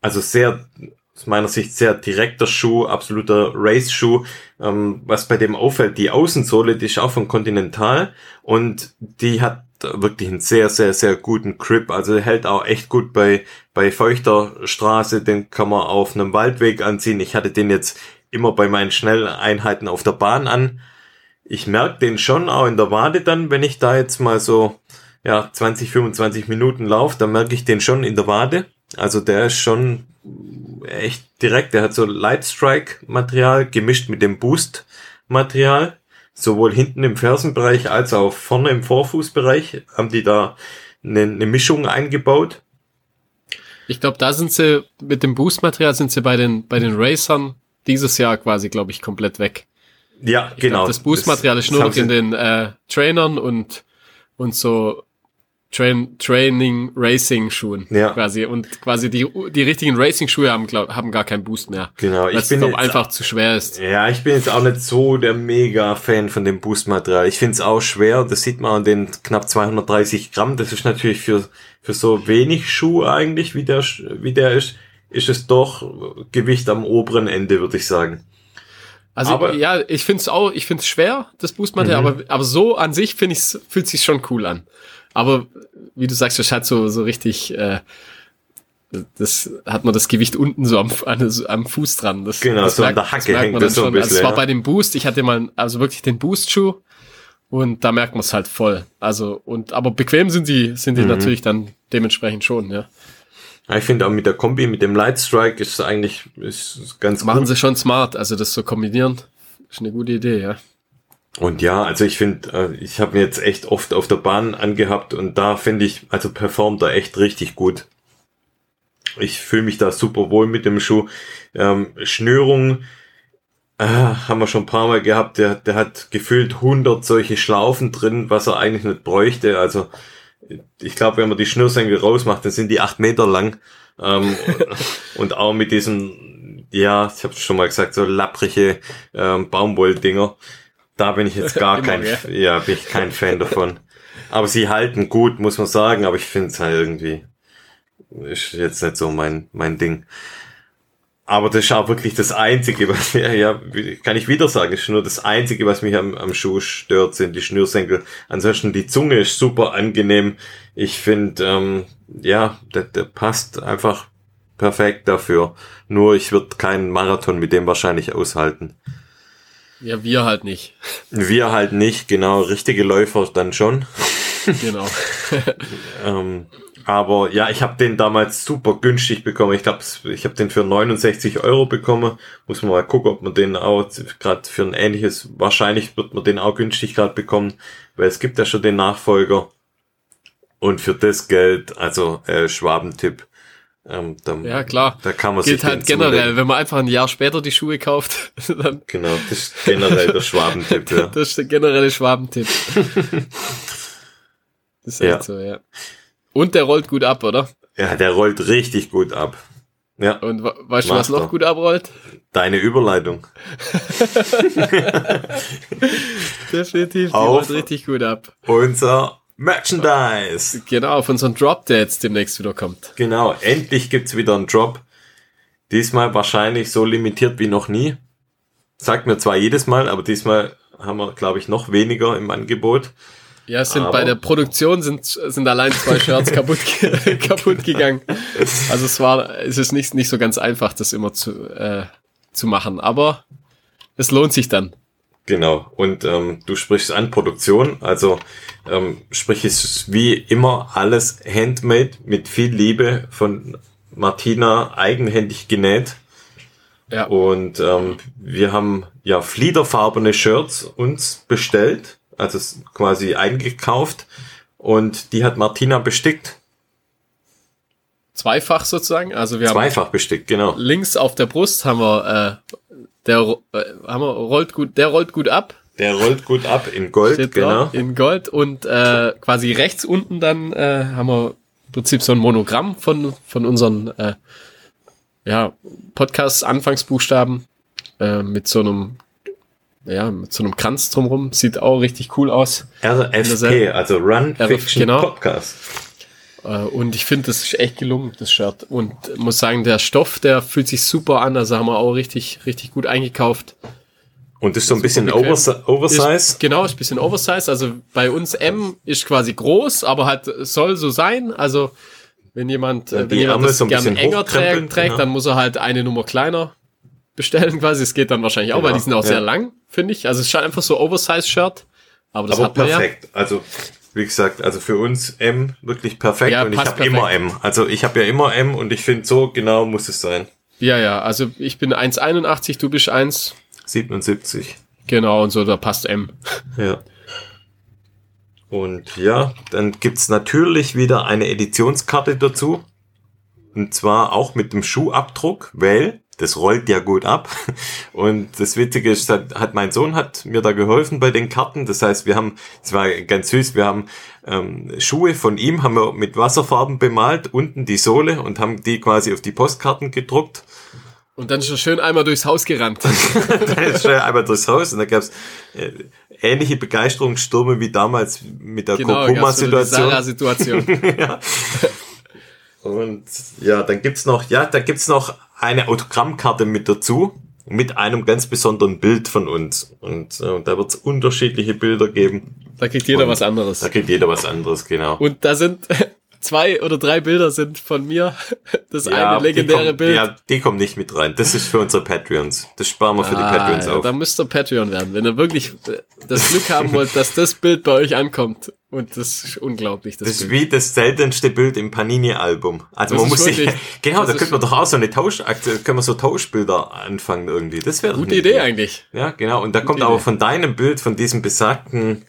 also sehr, aus meiner Sicht sehr direkter Schuh, absoluter Race-Schuh. Ähm, was bei dem auffällt, die Außensohle, die ist auch von Continental und die hat wirklich einen sehr, sehr, sehr guten Grip. Also hält auch echt gut bei, bei feuchter Straße. Den kann man auf einem Waldweg anziehen. Ich hatte den jetzt immer bei meinen Schnelleinheiten auf der Bahn an. Ich merke den schon auch in der Wade dann, wenn ich da jetzt mal so ja 20, 25 Minuten laufe, dann merke ich den schon in der Wade. Also der ist schon echt direkt. Der hat so Lightstrike Material gemischt mit dem Boost Material sowohl hinten im Fersenbereich als auch vorne im Vorfußbereich haben die da eine, eine Mischung eingebaut. Ich glaube, da sind sie mit dem Boostmaterial sind sie bei den bei den Racern dieses Jahr quasi, glaube ich, komplett weg. Ja, ich genau. Glaub, das Boostmaterial ist nur noch in den äh, Trainern und und so Train, Training Racing Schuhen ja. quasi und quasi die die richtigen Racing Schuhe haben glaub, haben gar keinen Boost mehr. Genau, ich bin jetzt, einfach zu schwer ist. Ja, ich bin jetzt auch nicht so der mega Fan von dem Boost Material. Ich finde es auch schwer, das sieht man an den knapp 230 Gramm, das ist natürlich für für so wenig Schuh eigentlich, wie der wie der ist, ist es doch Gewicht am oberen Ende, würde ich sagen. Also aber, ja, ich finde es auch, ich finde es schwer, das Boostmaterial, mhm. aber aber so an sich finde ich fühlt sich schon cool an. Aber wie du sagst, das hat so, so richtig, äh, das hat man das Gewicht unten so am, am Fuß dran. Das, genau, das so merkt, an der Hacke hängt das so ein bisschen. Also es war bei dem Boost, ich hatte mal, also wirklich den Boost-Schuh und da merkt man es halt voll. Also, und, aber bequem sind die, sind die mhm. natürlich dann dementsprechend schon, ja. Ich finde auch mit der Kombi, mit dem Lightstrike ist eigentlich ist ganz Machen gut. sie schon smart, also das so kombinieren, ist eine gute Idee, ja. Und ja, also ich finde, äh, ich habe mir jetzt echt oft auf der Bahn angehabt und da finde ich, also performt er echt richtig gut. Ich fühle mich da super wohl mit dem Schuh. Ähm, Schnürung äh, haben wir schon ein paar Mal gehabt. Der, der hat gefühlt 100 solche Schlaufen drin, was er eigentlich nicht bräuchte. Also ich glaube, wenn man die Schnürsenkel rausmacht, dann sind die acht Meter lang. Ähm, und auch mit diesen, ja, ich habe schon mal gesagt, so lapprige ähm, Baumwolldinger. Da bin ich jetzt gar kein, ja. ja, bin ich kein Fan davon. Aber sie halten gut, muss man sagen, aber ich finde es halt irgendwie, ist jetzt nicht so mein, mein Ding. Aber das ist auch wirklich das Einzige, was mir, ja, kann ich wieder sagen, ist nur das Einzige, was mich am, am Schuh stört, sind die Schnürsenkel. Ansonsten die Zunge ist super angenehm. Ich finde, ähm, ja, der, der passt einfach perfekt dafür. Nur ich würde keinen Marathon mit dem wahrscheinlich aushalten. Ja, wir halt nicht. Wir halt nicht, genau. Richtige Läufer dann schon. Genau. ähm, aber ja, ich habe den damals super günstig bekommen. Ich glaube, ich habe den für 69 Euro bekommen. Muss man mal gucken, ob man den auch gerade für ein ähnliches, wahrscheinlich wird man den auch günstig gerade bekommen, weil es gibt ja schon den Nachfolger. Und für das Geld, also äh, Schwabentipp, ähm, dann, ja, klar. Da kann man Gilt sich halt generell, zulegen. wenn man einfach ein Jahr später die Schuhe kauft. Dann genau, das ist generell der Schwabentipp, ja. Das ist der generelle Schwabentipp. das ist ja. echt so, ja. Und der rollt gut ab, oder? Ja, der rollt richtig gut ab. Ja. Und weißt du, was noch gut abrollt? Deine Überleitung. Definitiv, die rollt richtig gut ab. Unser Merchandise. Genau, auf unseren Drop, der jetzt demnächst wieder kommt. Genau, endlich gibt's wieder einen Drop. Diesmal wahrscheinlich so limitiert wie noch nie. Sagt mir zwar jedes Mal, aber diesmal haben wir, glaube ich, noch weniger im Angebot. Ja, es sind aber bei der Produktion sind, sind allein zwei Shirts kaputt, kaputt gegangen. Also es war, es ist nicht, nicht so ganz einfach, das immer zu, äh, zu machen, aber es lohnt sich dann. Genau. Und ähm, du sprichst an Produktion, also ähm, sprich es ist wie immer alles handmade mit viel Liebe von Martina eigenhändig genäht. Ja. Und ähm, wir haben ja fliederfarbene Shirts uns bestellt, also quasi eingekauft und die hat Martina bestickt. Zweifach sozusagen, also wir Zweifach haben bestickt, genau. Links auf der Brust haben wir äh, der äh, haben wir rollt gut, der rollt gut ab. Der rollt gut ab in Gold, Steht genau. in Gold und äh, quasi rechts unten dann äh, haben wir im Prinzip so ein Monogramm von von unseren äh, ja Podcast Anfangsbuchstaben äh, mit so einem ja, mit so einem Kranz drumrum. Sieht auch richtig cool aus. RFP, also Run Fiction genau. Podcast. Äh, und ich finde, das ist echt gelungen, das Shirt. Und muss sagen, der Stoff, der fühlt sich super an. Also haben wir auch richtig, richtig gut eingekauft. Und ist so ein bisschen Oversize? Ist, genau, ist ein bisschen Oversize. Also bei uns M ist quasi groß, aber halt soll so sein. Also wenn jemand, ja, wenn jemand das so gerne enger trägt, trägt ja. dann muss er halt eine Nummer kleiner bestellen quasi. Es geht dann wahrscheinlich auch, genau, weil die sind auch ja. sehr lang, finde ich. Also es ist schon einfach so Oversize-Shirt. Aber das aber hat perfekt. Ja. Also wie gesagt, also für uns M wirklich perfekt ja, und ich habe immer M. Also ich habe ja immer M und ich finde, so genau muss es sein. Ja, ja, also ich bin 1,81, du bist 1. 77. Genau, und so, da passt M. Ja. Und ja, dann gibt's natürlich wieder eine Editionskarte dazu. Und zwar auch mit dem Schuhabdruck, weil das rollt ja gut ab. Und das Witzige ist, hat mein Sohn hat mir da geholfen bei den Karten. Das heißt, wir haben, es war ganz süß, wir haben ähm, Schuhe von ihm, haben wir mit Wasserfarben bemalt, unten die Sohle und haben die quasi auf die Postkarten gedruckt. Und dann ist er schön einmal durchs Haus gerannt. dann ist er einmal durchs Haus und da gab's äh, ähnliche Begeisterungsstürme wie damals mit der genau, Kokoma-Situation. situation ja. Und ja, dann gibt's noch, ja, da gibt's noch eine Autogrammkarte mit dazu, mit einem ganz besonderen Bild von uns. Und äh, da wird es unterschiedliche Bilder geben. Da kriegt jeder Und was anderes. Da kriegt jeder was anderes, genau. Und da sind zwei oder drei Bilder sind von mir. Das ja, eine legendäre kommen, Bild. Ja, die kommen nicht mit rein. Das ist für unsere Patreons. Das sparen wir für ah, die Patreons ja, auf. Da müsst ihr Patreon werden. Wenn ihr wirklich das Glück haben wollt, dass das Bild bei euch ankommt. Und das ist unglaublich. Das, das ist wie das seltenste Bild im Panini-Album. Also das man muss wirklich, sich, genau, da könnte man doch auch so eine Tauschakte, können wir so Tauschbilder anfangen irgendwie. Das wäre Gute Idee, Idee eigentlich. Ja, genau. Und da Gute kommt Idee. aber von deinem Bild, von diesem besagten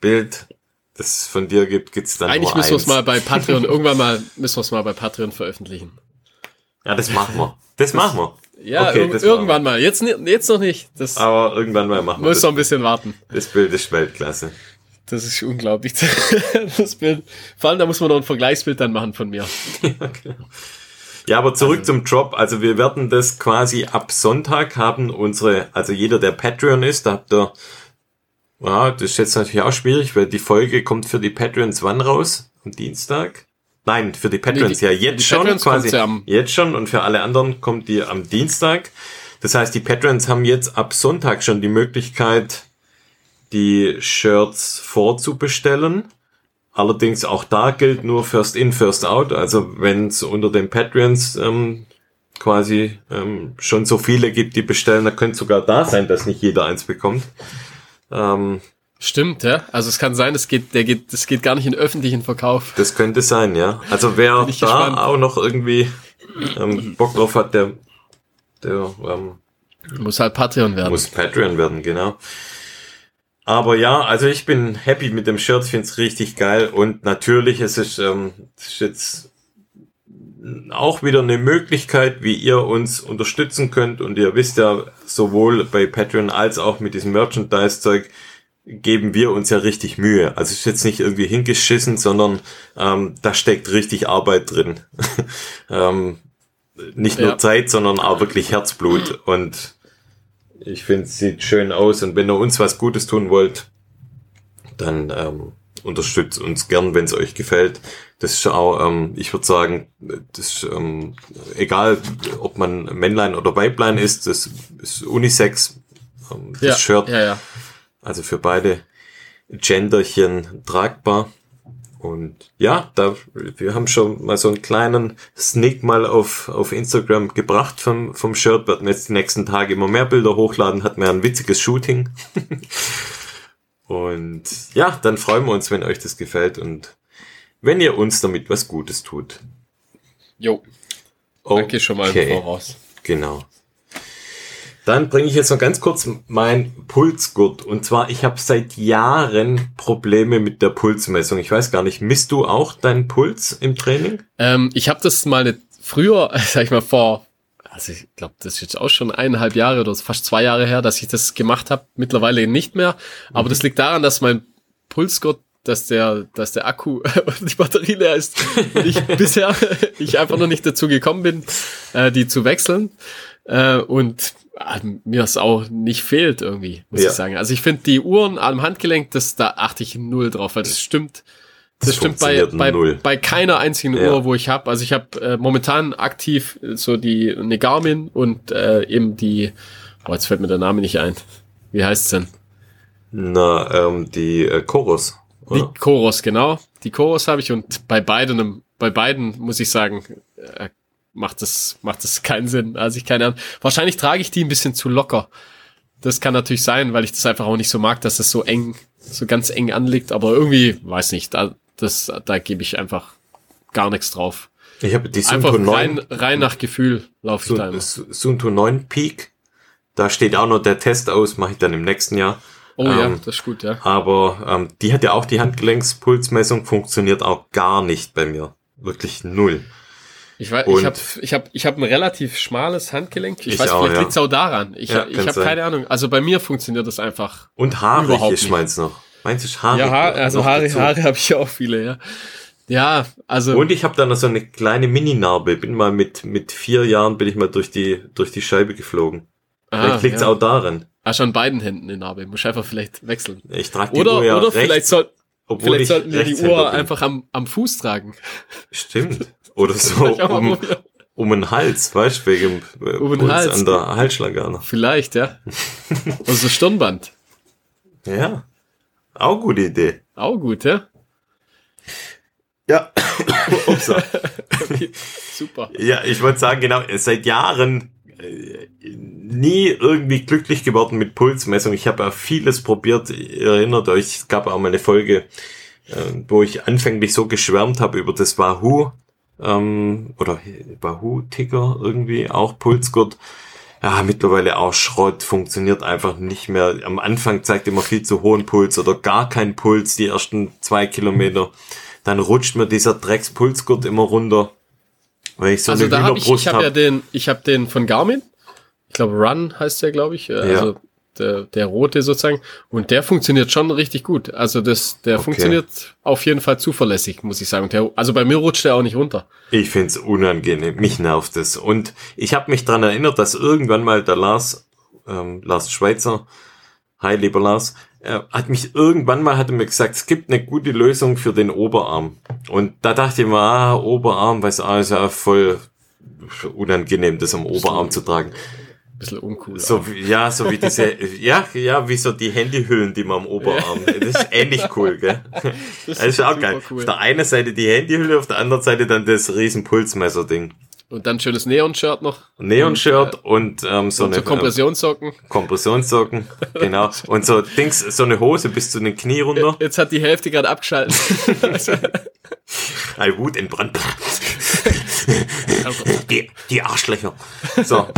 Bild, das von dir gibt, gibt's dann Eigentlich müssen wir es mal bei Patreon, irgendwann mal müssen wir es mal bei Patreon veröffentlichen. Ja, das machen wir. Das, das machen wir. Ja, okay, ir irgendwann mal. Jetzt, jetzt noch nicht. Das Aber irgendwann mal machen wir. Muss noch ein bisschen warten. Das Bild ist Weltklasse. Das ist unglaublich. das Bild. Vor allem, da muss man noch ein Vergleichsbild dann machen von mir. ja, genau. Ja, aber zurück also, zum Job. Also wir werden das quasi ab Sonntag haben unsere, also jeder, der Patreon ist, da habt ihr ja, das ist jetzt natürlich auch schwierig, weil die Folge kommt für die Patreons wann raus? Am Dienstag? Nein, für die Patreons nee, die, ja jetzt schon, Patreons quasi ja jetzt schon und für alle anderen kommt die am Dienstag. Das heißt, die Patreons haben jetzt ab Sonntag schon die Möglichkeit, die Shirts vorzubestellen. Allerdings auch da gilt nur First in, First out. Also wenn es unter den Patreons ähm, quasi ähm, schon so viele gibt, die bestellen, dann könnte sogar da sein, dass nicht jeder eins bekommt. Ähm, Stimmt, ja. Also es kann sein, es geht, der geht, es geht gar nicht in öffentlichen Verkauf. Das könnte sein, ja. Also wer da gespannt. auch noch irgendwie ähm, Bock drauf hat, der, der ähm, muss halt Patreon werden. Muss Patreon werden, genau. Aber ja, also ich bin happy mit dem Shirt, finde es richtig geil und natürlich es ist ähm, es ist jetzt auch wieder eine Möglichkeit, wie ihr uns unterstützen könnt. Und ihr wisst ja, sowohl bei Patreon als auch mit diesem Merchandise-Zeug geben wir uns ja richtig Mühe. Also es ist jetzt nicht irgendwie hingeschissen, sondern ähm, da steckt richtig Arbeit drin. ähm, nicht nur Ja. Zeit, sondern auch wirklich Herzblut. Und ich finde, es sieht schön aus. Und wenn ihr uns was Gutes tun wollt, dann ähm, unterstützt uns gern, wenn es euch gefällt. Das ist auch, ähm, ich würde sagen, das ist ähm, egal, ob man Männlein oder Weiblein ist, das ist Unisex. Ähm, das Ja, Shirt ja, ja. also für beide Genderchen tragbar. Und ja, da, wir haben schon mal so einen kleinen Sneak mal auf, auf Instagram gebracht vom, vom Shirt. Werden jetzt die nächsten Tage immer mehr Bilder hochladen. Hat mir ein witziges Shooting. und ja, dann freuen wir uns, wenn euch das gefällt und wenn ihr uns damit was Gutes tut. Jo, danke schon mal Okay. im Voraus. Genau. Dann bringe ich jetzt noch ganz kurz mein Pulsgurt. Und zwar, ich habe seit Jahren Probleme mit der Pulsmessung. Ich weiß gar nicht, misst du auch deinen Puls im Training? Ähm, ich habe das mal früher, sag ich mal, vor, also ich glaube, das ist jetzt auch schon eineinhalb Jahre oder fast zwei Jahre her, dass ich das gemacht habe. Mittlerweile nicht mehr. Aber das liegt daran, dass mein Pulsgurt, dass der, dass der Akku und die Batterie leer ist. Und ich bisher ich einfach noch nicht dazu gekommen bin, äh, die zu wechseln. Äh, und äh, mir es auch nicht fehlt irgendwie, muss Ja. ich sagen. Also ich finde die Uhren am Handgelenk, das da achte ich null drauf, weil das stimmt. Das, Das stimmt bei, bei, null. bei keiner einzigen Ja. Uhr, wo ich habe. Also ich habe äh, momentan aktiv äh, so die eine Garmin und äh, eben die, oh, jetzt fällt mir der Name nicht ein. Wie heißt's denn? Na, ähm, die äh, Chorus. Die Oder? Chorus, genau. Die Chorus habe ich und bei beiden, bei beiden muss ich sagen, äh, macht das, macht das keinen Sinn. Also ich keine Ahnung. Wahrscheinlich trage ich die ein bisschen zu locker. Das kann natürlich sein, weil ich das einfach auch nicht so mag, dass es so eng, so ganz eng anliegt. Aber irgendwie, weiß nicht, da, das, da gebe ich einfach gar nichts drauf. Ich habe die Einfach Sunto rein, 9, rein nach Gefühl laufe ich da immer. Sun- Sunto 9 Peak. Da steht auch noch der Test aus, mache ich dann im nächsten Jahr. Oh ja, ähm, das ist gut, ja. Aber ähm, die hat ja auch die Handgelenkspulsmessung, funktioniert auch gar nicht bei mir. Wirklich null. Ich weiß, und- ich habe ich hab, ich hab ein relativ schmales Handgelenk. Ich, Ich weiß, auch, vielleicht ja. liegt's auch daran. Ich, Ja, ich habe keine Ahnung. Also bei mir funktioniert das einfach. Und haarig ist meins noch. Meins ist haarig. ja, Haar, also Haare, dazu. Haare habe ich auch viele, ja. Ja, also Und ich habe dann noch so eine kleine Mini-Narbe. Bin mal mit, mit vier Jahren bin ich mal durch die, durch die Scheibe geflogen. Vielleicht liegt's Ah, ja. auch darin. Hast schon beiden Händen eine Narbe. Muss einfach vielleicht wechseln. Ich trage die Oder, Uhr ja oder rechts, vielleicht, soll, vielleicht ich sollten wir die Uhr bin. einfach am, am Fuß tragen. Stimmt. Oder so um, um den Hals, weißt du, wegen äh, Um den Hals. an der Halsschlagader. Vielleicht, ja. Oder so Stirnband. Ja. Auch gute Idee. Auch gut, ja. Ja. Upsa. Super. Ja, ich wollte sagen, genau, seit Jahren äh, nie irgendwie glücklich geworden mit Pulsmessung. Ich habe ja vieles probiert. Ihr erinnert euch, es gab auch mal eine Folge, äh, wo ich anfänglich so geschwärmt habe über das Wahoo ähm, oder Wahoo-Ticker irgendwie, auch Pulsgurt. Ja, mittlerweile auch Schrott, funktioniert einfach nicht mehr. Am Anfang zeigt immer viel zu hohen Puls oder gar kein Puls, die ersten zwei Kilometer. Dann rutscht mir dieser Dreckspulsgurt immer runter. Weil ich so Also eine da habe ich, ich habe hab. ja den, ich habe den von Garmin. Ich glaube Run heißt der, glaube ich. Äh, Ja. Der, der rote sozusagen. Und der funktioniert schon richtig gut. Also das, der Okay. funktioniert auf jeden Fall zuverlässig, muss ich sagen. Der, also bei mir rutscht der auch nicht runter. Ich find's unangenehm, mich nervt es. Und ich habe mich dran erinnert, dass irgendwann mal der Lars, ähm, Lars Schweizer, hi lieber Lars, er hat mich irgendwann mal hat er mir gesagt, es gibt eine gute Lösung für den Oberarm. Und da dachte ich mir, ah, Oberarm, weiß ah, ist ja voll unangenehm, das am Oberarm zu tragen. Bisschen uncool. So wie, ja, so wie diese, ja, ja, wie so die Handyhüllen, die man am Oberarm, das ist ähnlich cool, gell? Das ist auch geil. cool. Auf der einen Seite die Handyhülle, auf der anderen Seite dann das riesen Pulsmesser-Ding. Und dann schönes Neon-Shirt noch. Neon-Shirt und ähm, so Und eine so Kompressionssocken. äh, Kompressionssocken, genau. Und so Dings, so eine Hose bis zu den Knie runter. Jetzt hat die Hälfte gerade abgeschaltet. Ein Wut entbrannt. die, die Arschlöcher. So.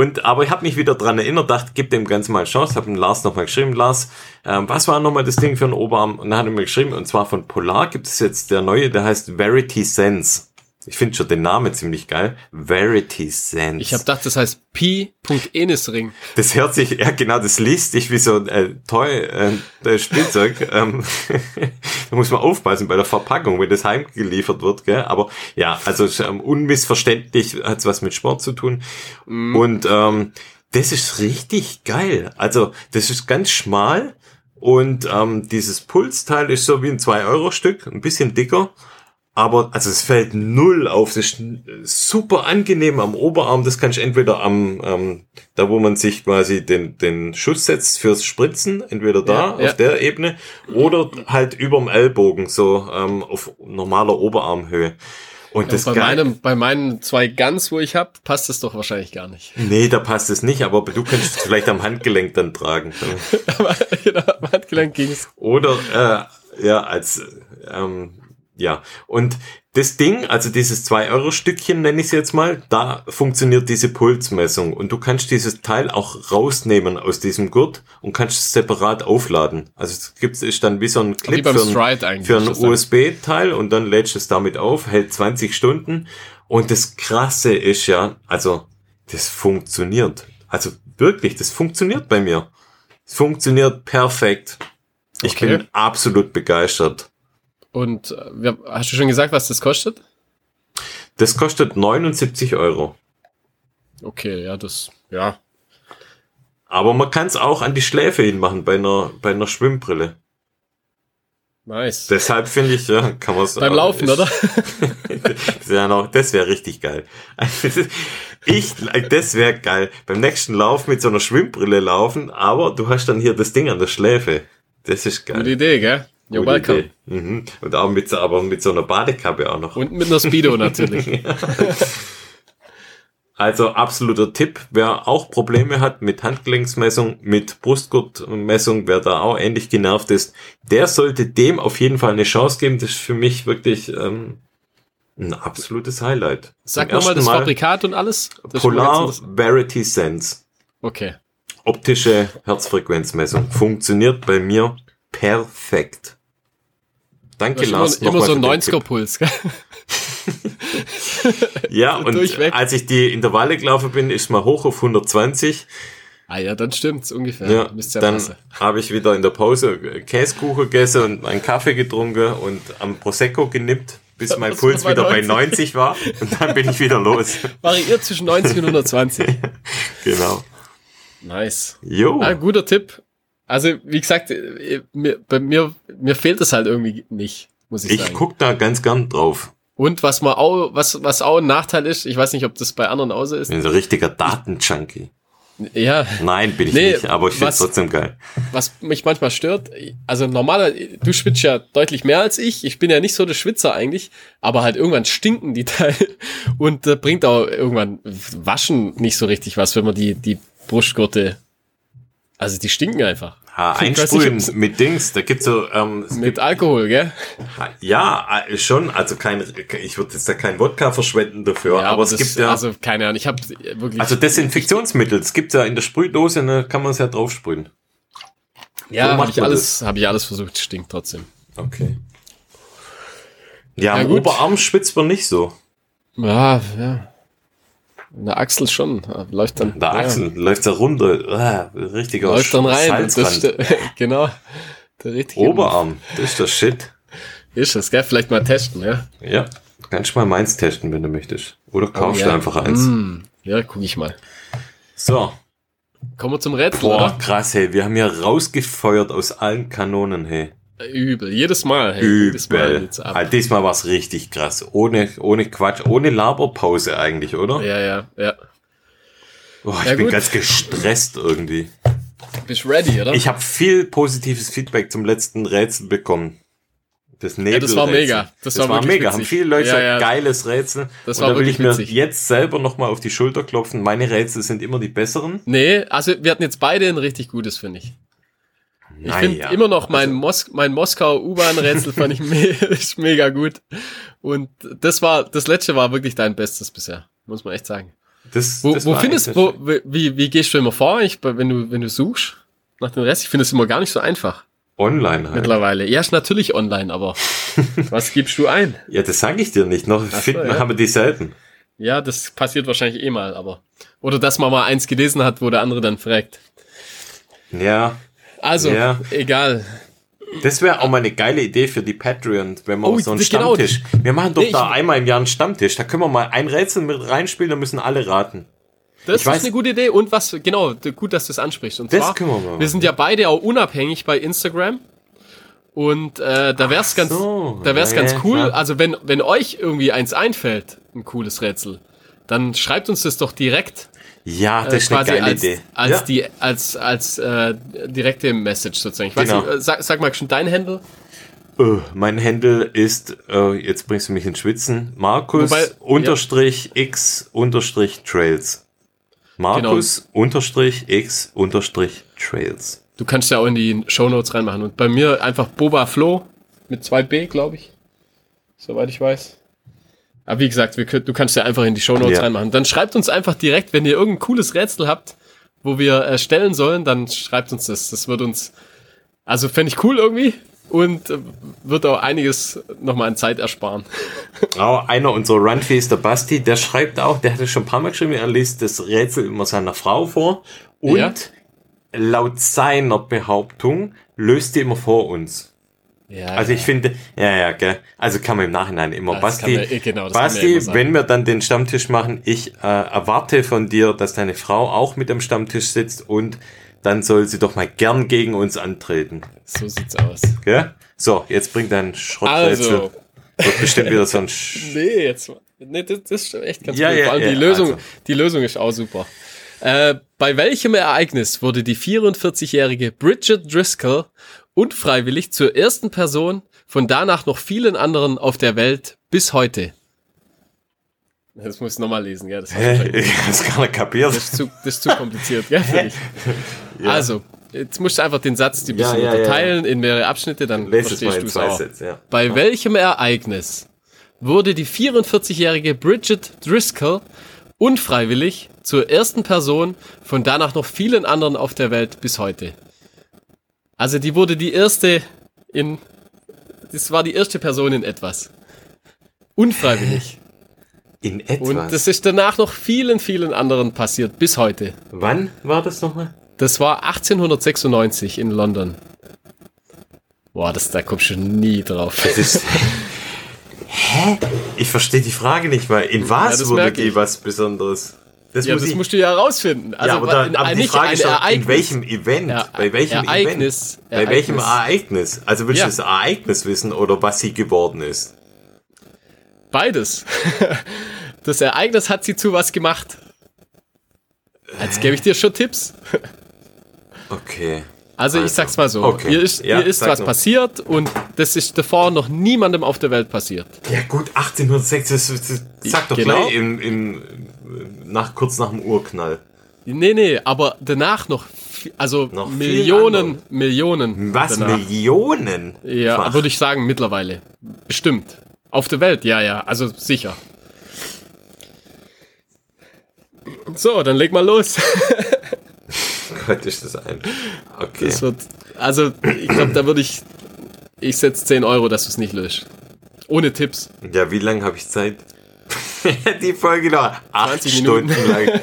Und, aber ich habe mich wieder dran erinnert, dachte, gib dem Ganzen mal eine Chance. Habe dem Lars nochmal geschrieben, Lars, ähm, was war nochmal das Ding für einen Oberarm? Und dann hat er mir geschrieben, und zwar von Polar gibt es jetzt der neue, der heißt Verity Sense. Ich finde schon den Namen ziemlich geil. Verity Sense. Ich habe gedacht, das heißt Pi.Enisring. Das hört sich, ja genau, das liest sich wie so ein äh, Toy, äh, Spielzeug. ähm, da muss man aufpassen bei der Verpackung, wenn das heimgeliefert wird. Gell? Aber ja, also ähm, unmissverständlich hat's was mit Sport zu tun. Mm. Und ähm, das ist richtig geil. Also das ist ganz schmal und ähm, dieses Pulsteil ist so wie ein 2-Euro-Stück, ein bisschen dicker. Aber also es fällt null auf. Das ist super angenehm am Oberarm. Das kannst du entweder am, ähm, da wo man sich quasi den, den Schuss setzt fürs Spritzen, entweder da ja, auf ja. der Ebene oder halt überm Ellbogen, so ähm, auf normaler Oberarmhöhe. Und ja, das bei, meinem, bei meinen zwei Guns, wo ich hab, passt das doch wahrscheinlich gar nicht. Nee, da passt es nicht, aber du könntest es vielleicht am Handgelenk dann tragen. genau, am Handgelenk ging's. Oder äh, ja, als ähm, ja, und das Ding, also dieses 2-Euro-Stückchen nenne ich es jetzt mal, da funktioniert diese Pulsmessung und du kannst dieses Teil auch rausnehmen aus diesem Gurt und kannst es separat aufladen. Also es gibt ist dann wie so ein Clip für ein, für ein USB-Teil und dann lädst du es damit auf, hält 20 Stunden und das Krasse ist ja, also das funktioniert. Also wirklich, das funktioniert bei mir. Es funktioniert perfekt. Ich okay. bin absolut begeistert. Und äh, hast du schon gesagt, was das kostet? Das kostet 79 Euro. Okay, ja, das, ja. Aber man kann es auch an die Schläfe hinmachen bei einer, bei einer Schwimmbrille. Nice. Deshalb finde ich, ja, kann man es. Beim Laufen, ich, oder? das wäre noch, das wäre richtig geil. Ich, das wäre geil. Beim nächsten Lauf mit so einer Schwimmbrille laufen, aber du hast dann hier das Ding an der Schläfe. Das ist geil. Gute Idee, gell? You're welcome. Mhm. Und auch mit, aber mit so einer Badekappe auch noch. Und mit einer Speedo natürlich. Also absoluter Tipp, wer auch Probleme hat mit Handgelenksmessung, mit Brustgurtmessung, wer da auch ähnlich genervt ist, der sollte dem auf jeden Fall eine Chance geben. Das ist für mich wirklich ähm, ein absolutes Highlight. Sag nochmal das Fabrikat und alles. Das Polar Verity Sense. Okay. Optische Herzfrequenzmessung. Funktioniert bei mir perfekt. Danke, Lars. Immer, immer so ein 90er-Puls, ja, und Durchweg. als ich die Intervalle gelaufen bin, ist mal hoch auf 120. Ah ja, dann stimmt's ungefähr. Ja, ja dann habe ich wieder in der Pause Käsekuchen gegessen und einen Kaffee getrunken und am Prosecco genippt, bis mein Puls wieder 90. bei 90 war und dann bin ich wieder los. Variiert zwischen 90 und 120. genau. Nice. Jo. Ah, guter Tipp. Also, wie gesagt, äh, mir, bei mir, mir fehlt es halt irgendwie nicht, muss ich, ich sagen. Ich guck da ganz gern drauf. Und was mal auch, was, was auch ein Nachteil ist, ich weiß nicht, ob das bei anderen auch so ist. Ich bin so ein richtiger Datenjunkie. Ja. Nein, bin ich nee, nicht, aber ich finde es trotzdem geil. Was mich manchmal stört, also normaler, du schwitzt ja deutlich mehr als ich. Ich bin ja nicht so der Schwitzer eigentlich, aber halt irgendwann stinken die Teile und äh, bringt auch irgendwann Waschen nicht so richtig was, wenn man die, die Brustgurte, also die stinken einfach. Ha, einsprühen nicht, mit Dings, da gibt's so ähm, mit gibt, Alkohol, gell? Ja, äh, schon, also kein ich würde jetzt da kein Wodka verschwenden dafür, ja, aber, es das, gibt ja also keine Ahnung, ich habe wirklich Also Desinfektionsmittel, es gibt ja in der Sprühdose, ne, kann man es ja drauf sprühen. Ja, habe ich alles habe ich alles versucht, stinkt trotzdem. Okay. Ja, ja am gut. Oberarm schwitzt man nicht so. Ja, ja. Der Achsel schon. Läuft dann. In der Achsel ja. läuft da runter. Ah, richtiger Läuft dann rein. Das, genau. Der richtige Oberarm. Das ist das Shit. Ist das, gell? Vielleicht mal testen, ja? Ja. Kannst du mal meins testen, wenn du möchtest. Oder kaufst oh, ja. du einfach eins. Mm. Ja, guck ich mal. So. Kommen wir zum Rätsel, Boah, oder? krass, hey. Wir haben ja rausgefeuert aus allen Kanonen, hey. Übel, jedes Mal. Hey, Übel. Jedes Mal also diesmal war es richtig krass. Ohne, ohne Quatsch, ohne Laberpause eigentlich, oder? Ja, ja, ja. Boah, ich ja, bin gut. ganz gestresst irgendwie. Bist ready, oder? Ich habe viel positives Feedback zum letzten Rätsel bekommen. Das Nebel. Ja, das war mega. Das, das war, war mega. Witzig. Haben viele Leute ja, ja. geiles Rätsel. Das und war da will ich mir witzig. jetzt selber nochmal auf die Schulter klopfen. Meine Rätsel sind immer die besseren. Nee, also wir hatten jetzt beide ein richtig gutes, finde ich. Ich finde ja. immer noch mein, also, Mos mein Moskau U-Bahn-Rätsel fand ich me mega gut. Und das war, das letzte war wirklich dein Bestes bisher, muss man echt sagen. Das, wo das wo findest, wo, wie, wie gehst du immer vor, ich, wenn du, wenn du suchst nach dem Rest? Ich finde es immer gar nicht so einfach. Online halt. Mittlerweile. Ja, ist natürlich online, aber. Was gibst du ein? Ja, das sage ich dir nicht. Noch so, finden ja. haben wir die selten. Ja, das passiert wahrscheinlich eh mal, aber. Oder dass man mal eins gelesen hat, wo der andere dann fragt. Ja, Also, Ja. egal. das wäre auch mal eine geile Idee für die Patreon, wenn wir Oh, so einen das- genau. Stammtisch. Wir machen doch Nee, da einmal im Jahr einen Stammtisch. Da können wir mal ein Rätsel mit reinspielen, da müssen alle raten. Das Ich weiß- ist eine gute Idee. Und was, genau, gut, dass du das ansprichst. Und Das zwar, können wir mal wir sind ja beide auch unabhängig bei Instagram. Und äh, da wär's ganz, so. da wär's Ja, ganz ja, cool. klar. Also wenn, wenn euch irgendwie eins einfällt, ein cooles Rätsel, dann schreibt uns das doch direkt. Ja, das äh, ist eine geile als, Idee. als ja. die, als, als äh, direkte Message sozusagen. Ich weiß Genau. nicht, äh, sag, sag mal schon dein Handle. Äh, mein Handle ist, äh, jetzt bringst du mich ins Schwitzen, Markus Wobei- unterstrich x unterstrich Trails. Markus Genau. unterstrich x unterstrich Trails. Du kannst ja auch in die Shownotes reinmachen. Und bei mir einfach Boba Flo mit 2B, glaube ich. Soweit ich weiß. Aber wie gesagt, wir, du kannst ja einfach in die Shownotes Ja. reinmachen. Dann schreibt uns einfach direkt, wenn ihr irgendein cooles Rätsel habt, wo wir äh, stellen sollen, dann schreibt uns das. Das wird uns, also fände ich cool irgendwie und äh, wird auch einiges nochmal an Zeit ersparen. Auch einer unserer Runfees, der Basti, der schreibt auch, der hat es schon ein paar Mal geschrieben, er liest das Rätsel immer seiner Frau vor und Ja. laut seiner Behauptung löst die immer vor uns. Ja, Also ich finde, ja, ja, gell. Also kann man im Nachhinein immer. Das Basti, man- eh, genau, Basti, sagen. wenn wir dann den Stammtisch machen, ich äh, erwarte von dir, dass deine Frau auch mit am Stammtisch sitzt und dann soll sie doch mal gern gegen uns antreten. so sieht's aus. Gell? So, jetzt bring dein Schrotträtsel. Also, Wird bestimmt wieder so ein Sch Nee, jetzt. Nee, das, das ist echt ganz Ja, cool. ja, Vor allem ja, die Lösung, also. die Lösung ist auch super. Äh, bei welchem Ereignis wurde die 44-jährige Bridget Driscoll unfreiwillig zur ersten Person von danach noch vielen anderen auf der Welt bis heute? Das muss ich nochmal lesen, ja. Das, Hä? hab's gar nicht kapiert. das, ist zu, das ist zu kompliziert, gell, für dich. Also, jetzt musst du einfach den Satz die Ja, bisschen ja, ja. unterteilen in mehrere Abschnitte, dann mal verstehst du es auch. Sätzen, ja. Bei welchem Ereignis wurde die 44-jährige Bridget Driscoll unfreiwillig zur ersten Person von danach noch vielen anderen auf der Welt bis heute? Also die wurde die erste in, das war die erste Person in etwas. Unfreiwillig. In etwas. Und das ist danach noch vielen, vielen anderen passiert bis heute. Wann war das nochmal? Das war 1896 in London. Boah, das, da kommst du nie drauf. Das ist. Hä? Ich verstehe die Frage nicht mal. In was das wurde die was Besonderes? Das Ja, muss das musst du ja herausfinden. Also ja, aber, wa- da, in- aber die Frage ist doch, in welchem Event? Ja, bei welchem Ereignis. Event? Bei welchem Ereignis. Also willst du das Ereignis wissen oder was sie geworden ist? Beides. Das Ereignis hat sie zu was gemacht. Jetzt gebe ich dir schon Tipps. Okay. Also ich sag's mal so. okay. Hier ist, Ja, hier ist was noch. passiert und das ist davor noch niemandem auf der Welt passiert. Ja gut, 1806, das, das, sag doch Genau. gleich im, im, nach, kurz nach dem Urknall. Nee, nee, aber danach noch, also Noch Millionen. Millionen. Was, danach. Millionen? Ja, Fach. würde ich sagen, mittlerweile. Bestimmt. Auf der Welt, ja, ja, also sicher. So, dann leg mal los. Ist das ein. Okay. Das wird, also, ich glaube, da würde ich, ich setze 10 Euro, dass du es nicht löst. Ohne Tipps. Ja, wie lange habe ich Zeit? Die Folge noch 8 20 Minuten. Stunden lang.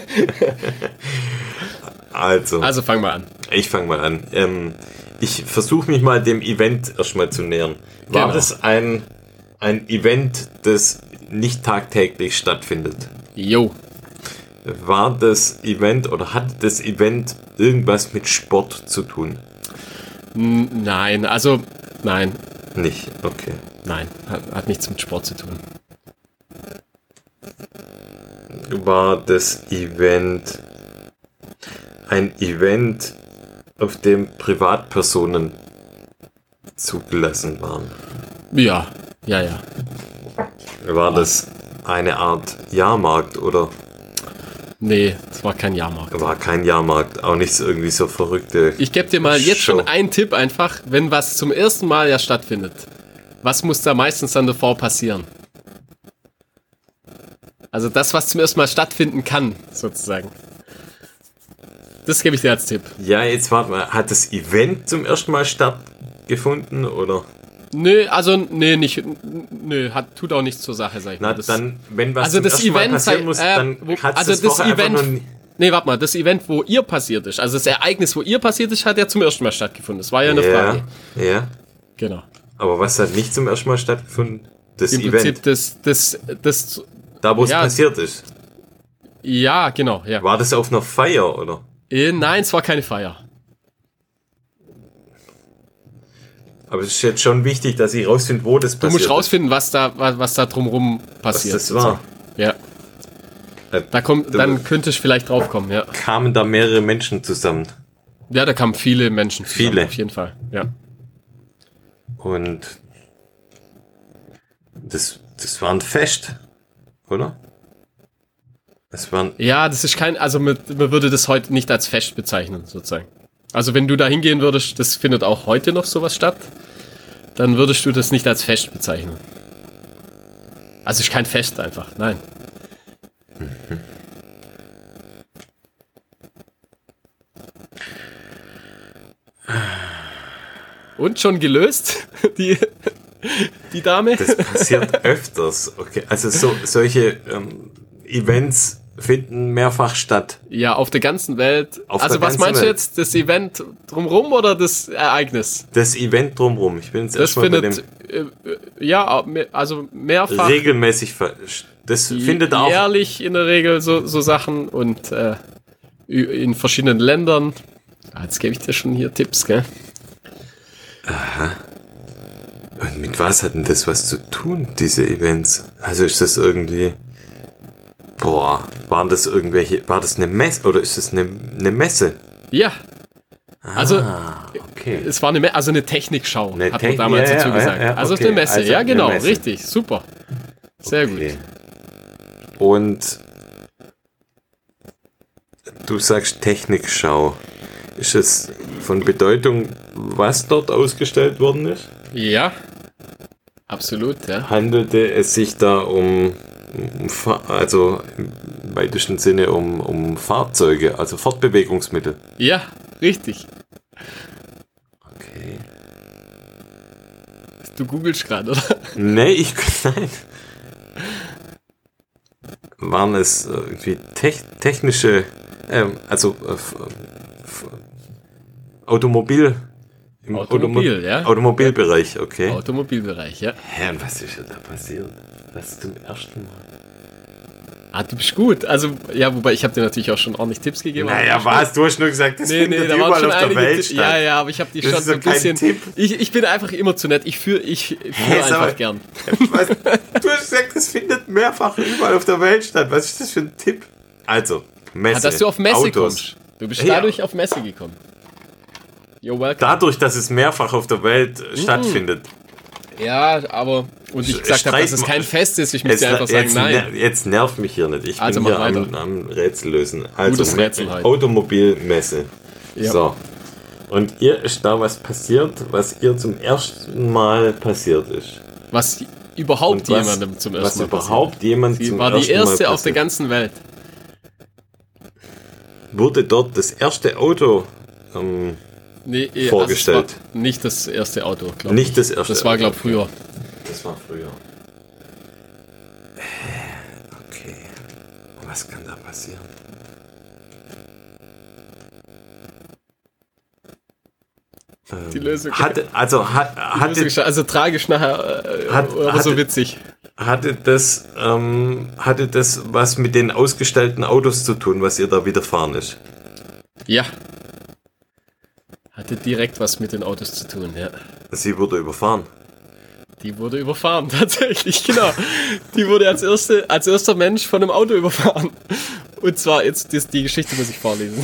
also, Also, fang mal an. ich fange mal an. Ähm, ich versuche mich mal dem Event erstmal zu nähern. War Genau. das ein, ein Event, das nicht tagtäglich stattfindet? Jo. War das Event oder hat das Event irgendwas mit Sport zu tun? N nein, also, nein, Nicht, okay. nein, hat, hat nichts mit Sport zu tun. war das Event ein Event, auf dem Privatpersonen zugelassen waren. Ja, ja, ja. War das eine Art Jahrmarkt oder Nee, es war kein Jahrmarkt. war kein Jahrmarkt? Auch nicht so irgendwie so verrückte. Ich gebe dir mal jetzt Show. schon einen Tipp einfach, wenn was zum ersten Mal ja stattfindet. Was muss da meistens dann davor passieren? Also das, was zum ersten Mal stattfinden kann, sozusagen. Das gebe ich dir als Tipp. Ja, jetzt warte mal, hat das Event zum ersten Mal stattgefunden oder? Nö, also nee, nicht, nö, hat, tut auch nichts zur Sache, sag ich Na, mal. Das, dann, wenn was also das Event passieren muss, äh, dann wo- also das, das Event- nee, warte mal, das Event, wo ihr passiert ist, also das Ereignis, wo ihr passiert ist, hat ja zum ersten Mal stattgefunden. Das war ja eine ja, Frage. ja. Genau. Aber was hat nicht zum ersten Mal stattgefunden? Das Im Event. Prinzip das, das, das, da, wo es ja. passiert ist. ja, genau, ja. War das auf einer Feier, oder? Äh, nein, es war keine Feier. Aber es ist jetzt schon wichtig, dass ich rausfinde, wo das Du passiert musst rausfinden, was da, was, was da drumrum ist. passiert. Was das war. Ja. Äh, Da kommt, du- dann könnte ich vielleicht drauf kommen, ja. Kamen da mehrere Menschen zusammen. Ja, da kamen viele Menschen zusammen, Viele. auf jeden Fall. Ja. Und das, das war ein Fest, oder? Es war ein, Ja, das ist kein, also man, man würde das heute nicht als Fest bezeichnen, sozusagen. Also wenn du da hingehen würdest, das findet auch heute noch sowas statt, dann würdest du das nicht als Fest bezeichnen. Also ist kein Fest einfach, nein. Und schon gelöst, die, die Dame? das passiert öfters. Okay, also so, solche ähm, Events finden mehrfach statt. Ja, auf der ganzen Welt. Auf also was meinst du Welt. jetzt? Das Event drumrum oder das Ereignis? Das Event drumherum. Ich bin jetzt erstmal bei findet, äh, ja, also dem mehrfach regelmäßig. Das findet auch. jährlich in der Regel so, so Sachen und äh, in verschiedenen Ländern. Ah, Jetzt gebe ich dir schon hier Tipps, gell? Und mit was hat denn das was zu tun, diese Events? Also ist das irgendwie. Boah, waren das irgendwelche. War das eine Messe oder ist das eine, eine Messe? Ja, also Ah, okay. es war eine, Me also eine Technikschau, Eine hat Technik- man damals ja, ja, dazu ja, gesagt. ja, also okay, eine Messe, also ja genau, Messe. richtig, super. Sehr Okay. gut. Und du sagst Technikschau. Ist es von Bedeutung, was dort ausgestellt worden ist? Ja, absolut, ja. Handelte es sich da um, also im weitesten Sinne um, um Fahrzeuge, also Fortbewegungsmittel? Ja, richtig. Okay. Du googelst gerade, oder? Nee, ich nein. Waren es äh, irgendwie tech, technische, ähm, also äh, Automobil im Automobil, ja. Automobilbereich, okay. Automobilbereich, ja. Hä, und was ist denn da passiert? Was zum ersten Mal? Ah, du bist gut. Also, ja, wobei ich habe dir natürlich auch schon ordentlich Tipps gegeben. aber Naja, was? Du hast nur gesagt, das Nee, findet nee, da überall schon auf der Welt statt. Ja, ja, aber ich habe die Das schon ist so ein bisschen. Tipp. Ich, ich bin einfach immer zu nett. Ich führe ich führ sag einfach mal. gern. Was? Du hast gesagt, das findet mehrfach überall auf der Welt statt. Was ist das für ein Tipp? Also, Messe. Ah, dass du auf Messe Autos. kommst. Du bist Ja. dadurch auf Messe gekommen. You're welcome. Dadurch, dass es mehrfach auf der Welt äh, stattfindet. Ja, aber. Und ich gesagt habe, dass es kein Fest ist, ich muss dir einfach sagen, nein. jetzt nervt mich hier nicht. Ich Also bin hier am, am Rätsel lösen. Also, Gutes Rätsel heute. Automobilmesse. Ja. So. Und ihr ist da was passiert, was ihr zum ersten Mal passiert ist. Was überhaupt was- jemandem zum was ersten Mal überhaupt jemand passiert. Sie zum war ersten die erste Mal auf der passiert. ganzen Welt. Wurde dort das erste Auto ähm, Nee, eh, Vorgestellt. Also es war nicht das erste Auto, glaube ich. Nicht das erste Das war, glaube ich, früher. Das war früher. Okay. Was kann da passieren? Ähm, Die Lösung. Hatte, also hat, hatte, Lösung also tragisch nachher, äh, Hat- aber so hatte- witzig. hatte das, ähm, hatte das was mit den ausgestellten Autos zu tun, was ihr da widerfahren ist? Ja. Hatte direkt was mit den Autos zu tun, ja. Sie wurde überfahren. Die wurde überfahren, tatsächlich, genau. Die wurde als, erste, als erster Mensch von einem Auto überfahren. Und zwar, jetzt, das, die Geschichte muss ich vorlesen.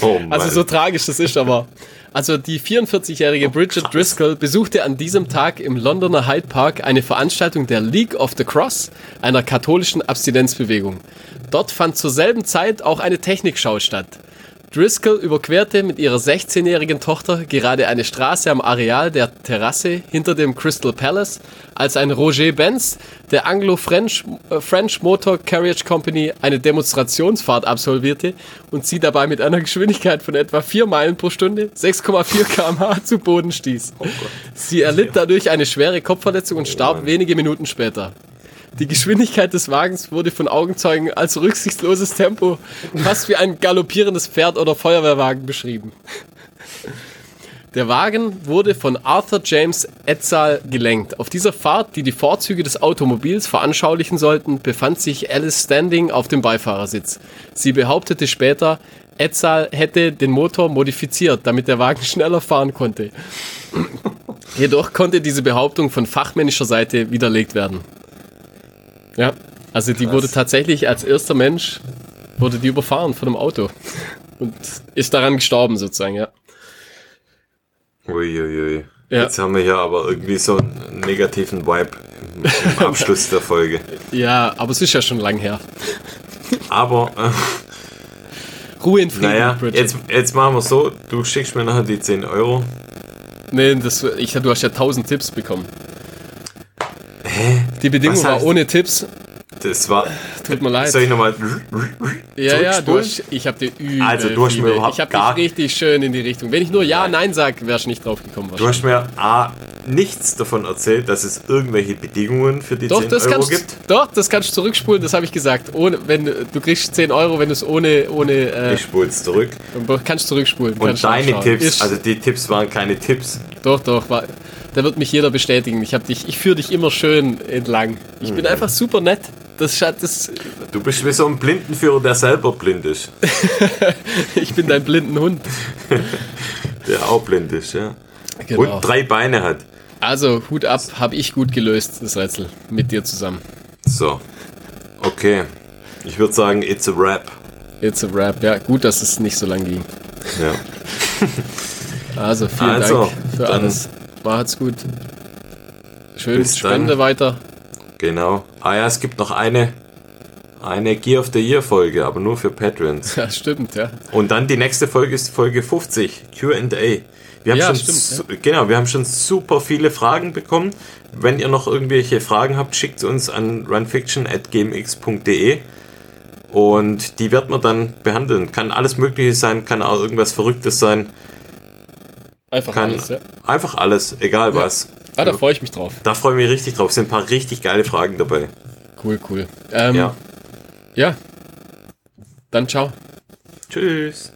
Oh. Also so tragisch das ist, aber. Also die 44-jährige Bridget Driscoll besuchte an diesem Tag im Londoner Hyde Park eine Veranstaltung der League of the Cross, einer katholischen Abstinenzbewegung. Dort fand zur selben Zeit auch eine Technikschau statt. Driscoll überquerte mit ihrer 16-jährigen Tochter gerade eine Straße am Areal der Terrasse hinter dem Crystal Palace, als ein Roger Benz der Anglo-French äh, French Motor Carriage Company eine Demonstrationsfahrt absolvierte und sie dabei mit einer Geschwindigkeit von etwa 4 Meilen pro Stunde, 6,4 km/h zu Boden stieß. sie erlitt dadurch eine schwere Kopfverletzung und starb wenige Minuten später. Die Geschwindigkeit des Wagens wurde von Augenzeugen als rücksichtsloses Tempo, fast wie ein galoppierendes Pferd oder Feuerwehrwagen beschrieben. Der Wagen wurde von Arthur James Etzal gelenkt. Auf dieser Fahrt, die die Vorzüge des Automobils veranschaulichen sollten, befand sich Alice Standing auf dem Beifahrersitz. Sie behauptete später, Etzal hätte den Motor modifiziert, damit der Wagen schneller fahren konnte. Jedoch konnte diese Behauptung von fachmännischer Seite widerlegt werden. Ja, also die Krass. wurde tatsächlich als erster Mensch, wurde die überfahren von einem Auto und ist daran gestorben sozusagen, ja. Uiuiui. Ja. Jetzt haben wir hier aber irgendwie so einen negativen Vibe im, Abschluss der Folge. Ja, aber es ist ja schon lang her. Aber, äh, Ruhe in Frieden, naja, Bridget. jetzt, jetzt machen wir so, du schickst mir nachher die 10 Euro. Nee, das, ich, du hast ja 1000 Tipps bekommen. Die Bedingung war ohne Tipps. Das war, Tut mir leid. soll ich nochmal Ja, ja, du zurückspulen? hast, ich habe dir übel Also, du hast mir überhaupt Ich habe dich richtig schön in die Richtung. Wenn ich nur Ja, Nein sag, wärst du nicht drauf gekommen. Du hast mir A, nichts davon erzählt, dass es irgendwelche Bedingungen für die Doch, 10 das Euro kannst, gibt. doch, das kannst du zurückspulen, das habe ich gesagt. Ohne, wenn, du kriegst 10 Euro, wenn du es ohne, ohne äh, Ich spul's zurück. kannst zurückspulen. Und kannst deine. Tipps, Ist, also die Tipps waren keine Tipps. doch, doch, war, da wird mich jeder bestätigen. Ich, dich, ich führe dich immer schön entlang. Ich Mhm. bin einfach super nett. Das, das, Du bist wie so ein Blindenführer, der selber blind ist. ich bin dein blinden Hund. Der auch blind ist, ja. Genau. Und drei Beine hat. Also, Hut ab, habe ich gut gelöst, das Rätsel. Mit dir zusammen. So. Okay. Ich würde sagen, it's a rap. It's a Rap. Ja, gut, dass es nicht so lang ging. Ja. Also, vielen Also, Dank für alles. Macht's gut. Schön, Bis dann. Spende weiter. Genau. Ah ja, es gibt noch eine, eine Gear of the Year Folge, aber nur für Patrons. Ja, stimmt, ja. Und dann die nächste Folge ist Folge 50, Q&A. Wir haben Ja, schon stimmt, su- genau, wir haben schon super viele Fragen bekommen. Wenn ihr noch irgendwelche Fragen habt, schickt sie uns an runfiction@gmx.de und die wird man dann behandeln. Kann alles Mögliche sein, kann auch irgendwas Verrücktes sein, Einfach kann alles, ja. einfach alles, egal was. Ah, da freue ich mich drauf. Da freue ich mich richtig drauf. Es sind ein paar richtig geile Fragen dabei. Cool, cool. Ähm, Ja. ja. Dann ciao. Tschüss.